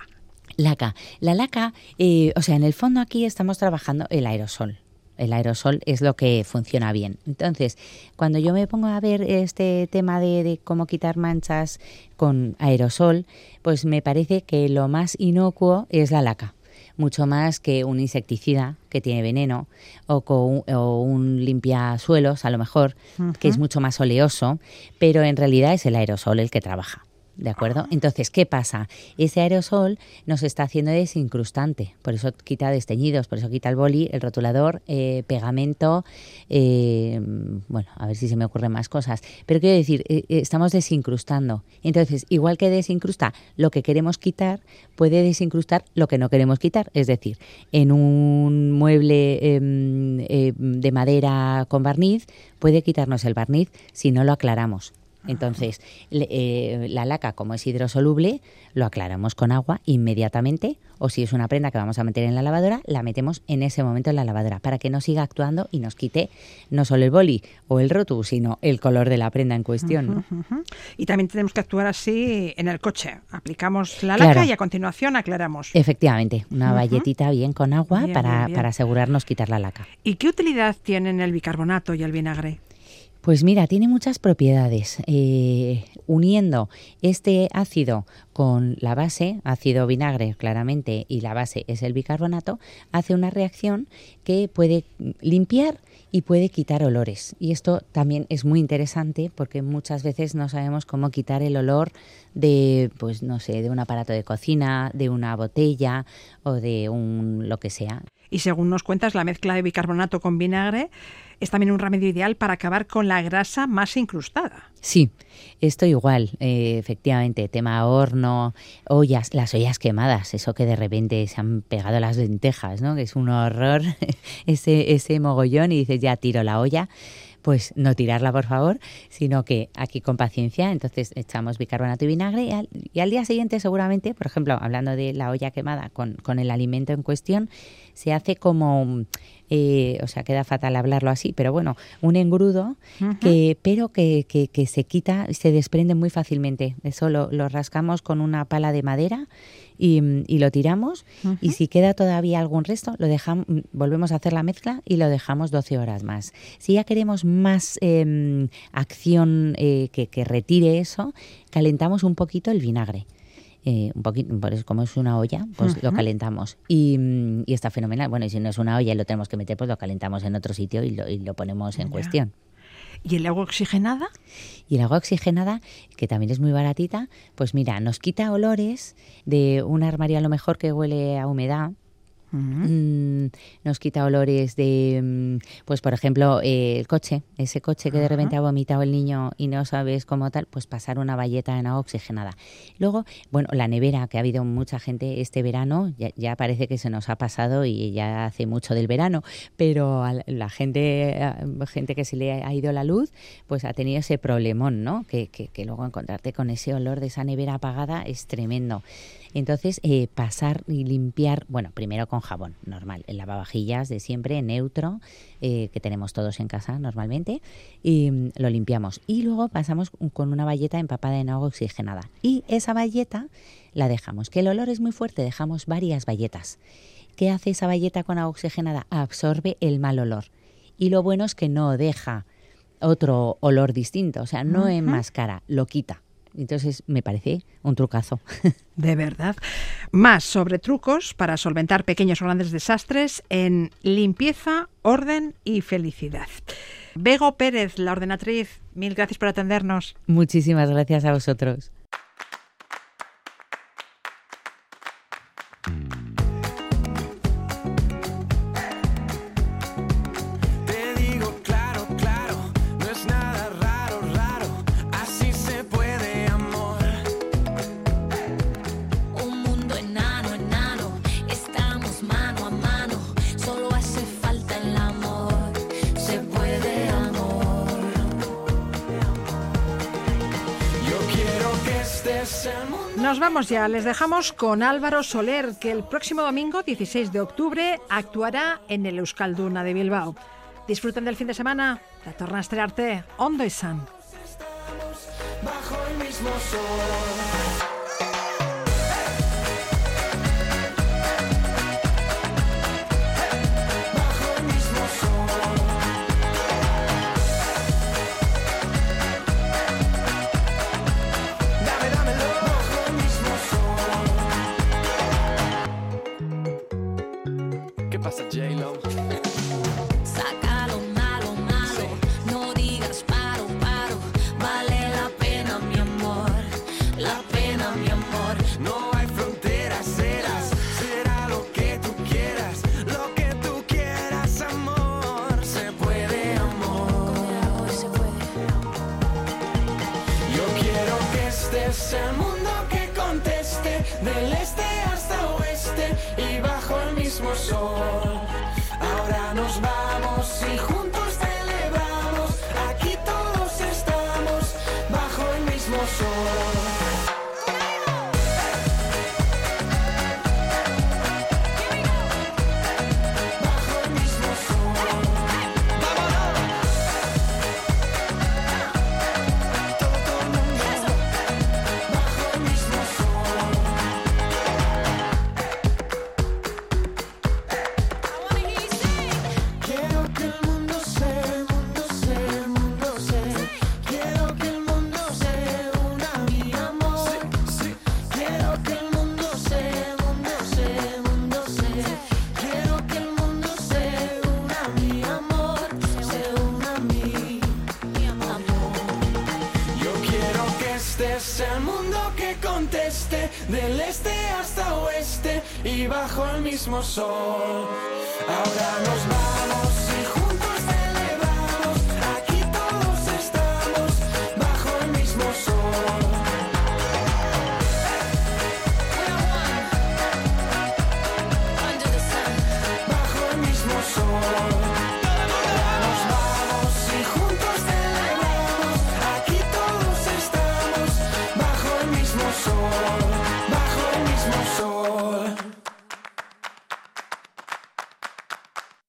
P: Laca. La laca, eh, o sea, en el fondo aquí estamos trabajando el aerosol. El aerosol es lo que funciona bien. Entonces, cuando yo me pongo a ver este tema de, de cómo quitar manchas con aerosol, pues me parece que lo más inocuo es la laca. Mucho más que un insecticida que tiene veneno o, con, o un limpiasuelos, a lo mejor, que es mucho más oleoso, pero en realidad es el aerosol el que trabaja. ¿De acuerdo? Entonces, ¿qué pasa? Ese aerosol nos está haciendo desincrustante, por eso quita desteñidos, por eso quita el boli, el rotulador, eh, pegamento, eh, bueno, a ver si se me ocurren más cosas. Pero quiero decir, eh, eh, estamos desincrustando. Entonces, igual que desincrusta lo que queremos quitar, puede desincrustar lo que no queremos quitar. Es decir, en un mueble em, eh, de madera con barniz, puede quitarnos el barniz si no lo aclaramos. Entonces, le- eh, la laca, como es hidrosoluble, lo aclaramos con agua inmediatamente, o si es una prenda que vamos a meter en la lavadora, la metemos en ese momento en la lavadora, para que no siga actuando y nos quite no solo el boli o el rotu, sino el color de la prenda en cuestión.
B: Y también tenemos que actuar así en el coche. Aplicamos la
P: Claro.
B: laca y a continuación aclaramos.
P: Efectivamente, una
B: Ujú.
P: bayetita bien con agua
B: Bien,
P: para,
B: bien, bien.
P: para asegurarnos quitar la laca.
B: ¿Y qué utilidad tienen el bicarbonato y el vinagre?
P: Pues mira, tiene muchas propiedades. Eh, uniendo este ácido con la base, ácido vinagre claramente, y la base es el bicarbonato, hace una reacción que puede limpiar y puede quitar olores. Y esto también es muy interesante porque muchas veces no sabemos cómo quitar el olor de, pues no sé, de un aparato de cocina, de una botella o de un lo que sea.
B: Y según nos cuentas, la mezcla de bicarbonato con vinagre es también un remedio ideal para acabar con la grasa más incrustada.
P: Sí, esto igual, eh, efectivamente, tema horno, ollas, las ollas quemadas, eso que de repente se han pegado las lentejas, ¿no? Que es un horror *laughs* ese, ese mogollón y dices, ya tiro la olla. Pues no tirarla, por favor, sino que aquí con paciencia, entonces echamos bicarbonato y vinagre y al, y al día siguiente seguramente, por ejemplo, hablando de la olla quemada con, con el alimento en cuestión, se hace como eh, o sea, queda fatal hablarlo así, pero bueno, un engrudo, que, pero que, que, que se quita, se desprende muy fácilmente. Eso lo, lo rascamos con una pala de madera y, y lo tiramos y si queda todavía algún resto, lo dejamos, volvemos a hacer la mezcla y lo dejamos 12 horas más. Si ya queremos más eh, acción eh, que, que retire eso, calentamos un poquito el vinagre. Eh, un poquito, por eso, como es una olla, pues lo calentamos y, y está fenomenal. Bueno, y si no es una olla y lo tenemos que meter, pues lo calentamos en otro sitio y lo, y lo ponemos en cuestión.
B: ¿Y el agua oxigenada?
P: Y el agua oxigenada, que también es muy baratita, pues mira, nos quita olores de un armario a lo mejor que huele a humedad. Mm, nos quita olores de, mm, pues por ejemplo, eh, el coche, ese coche que de repente ha vomitado el niño y no sabes cómo tal, pues pasar una valleta en agua oxigenada. Luego, bueno, la nevera, que ha habido mucha gente este verano, ya, ya parece que se nos ha pasado y ya hace mucho del verano, pero a la- la gente, a- gente que se le ha ido la luz, pues ha tenido ese problemón, ¿no? Que, que- que luego encontrarte con ese olor de esa nevera apagada es tremendo. Entonces, eh, pasar y limpiar, bueno, primero con jabón normal, el lavavajillas de siempre, neutro, eh, que tenemos todos en casa normalmente, y mm, lo limpiamos. Y luego pasamos con una valleta empapada en agua oxigenada. Y esa valleta la dejamos. Que el olor es muy fuerte, dejamos varias valletas. ¿Qué hace esa valleta con agua oxigenada? Absorbe el mal olor. Y lo bueno es que no deja otro olor distinto, o sea, no enmascara, lo quita. Entonces me parece un trucazo. *laughs*
B: De verdad. Más sobre trucos para solventar pequeños o grandes desastres en limpieza, orden y felicidad. Bego Pérez, la ordenatriz, mil gracias por atendernos.
P: Muchísimas gracias a vosotros.
B: Ya, les dejamos con Álvaro Soler, que el próximo domingo, 16 de octubre, actuará en el Euskalduna de Bilbao. Disfruten del fin de semana. La torna a estrearte Ondo y San.
G: Estés el mundo que conteste, del este hasta oeste y bajo el mismo sol. Ahora nos vamos y juntos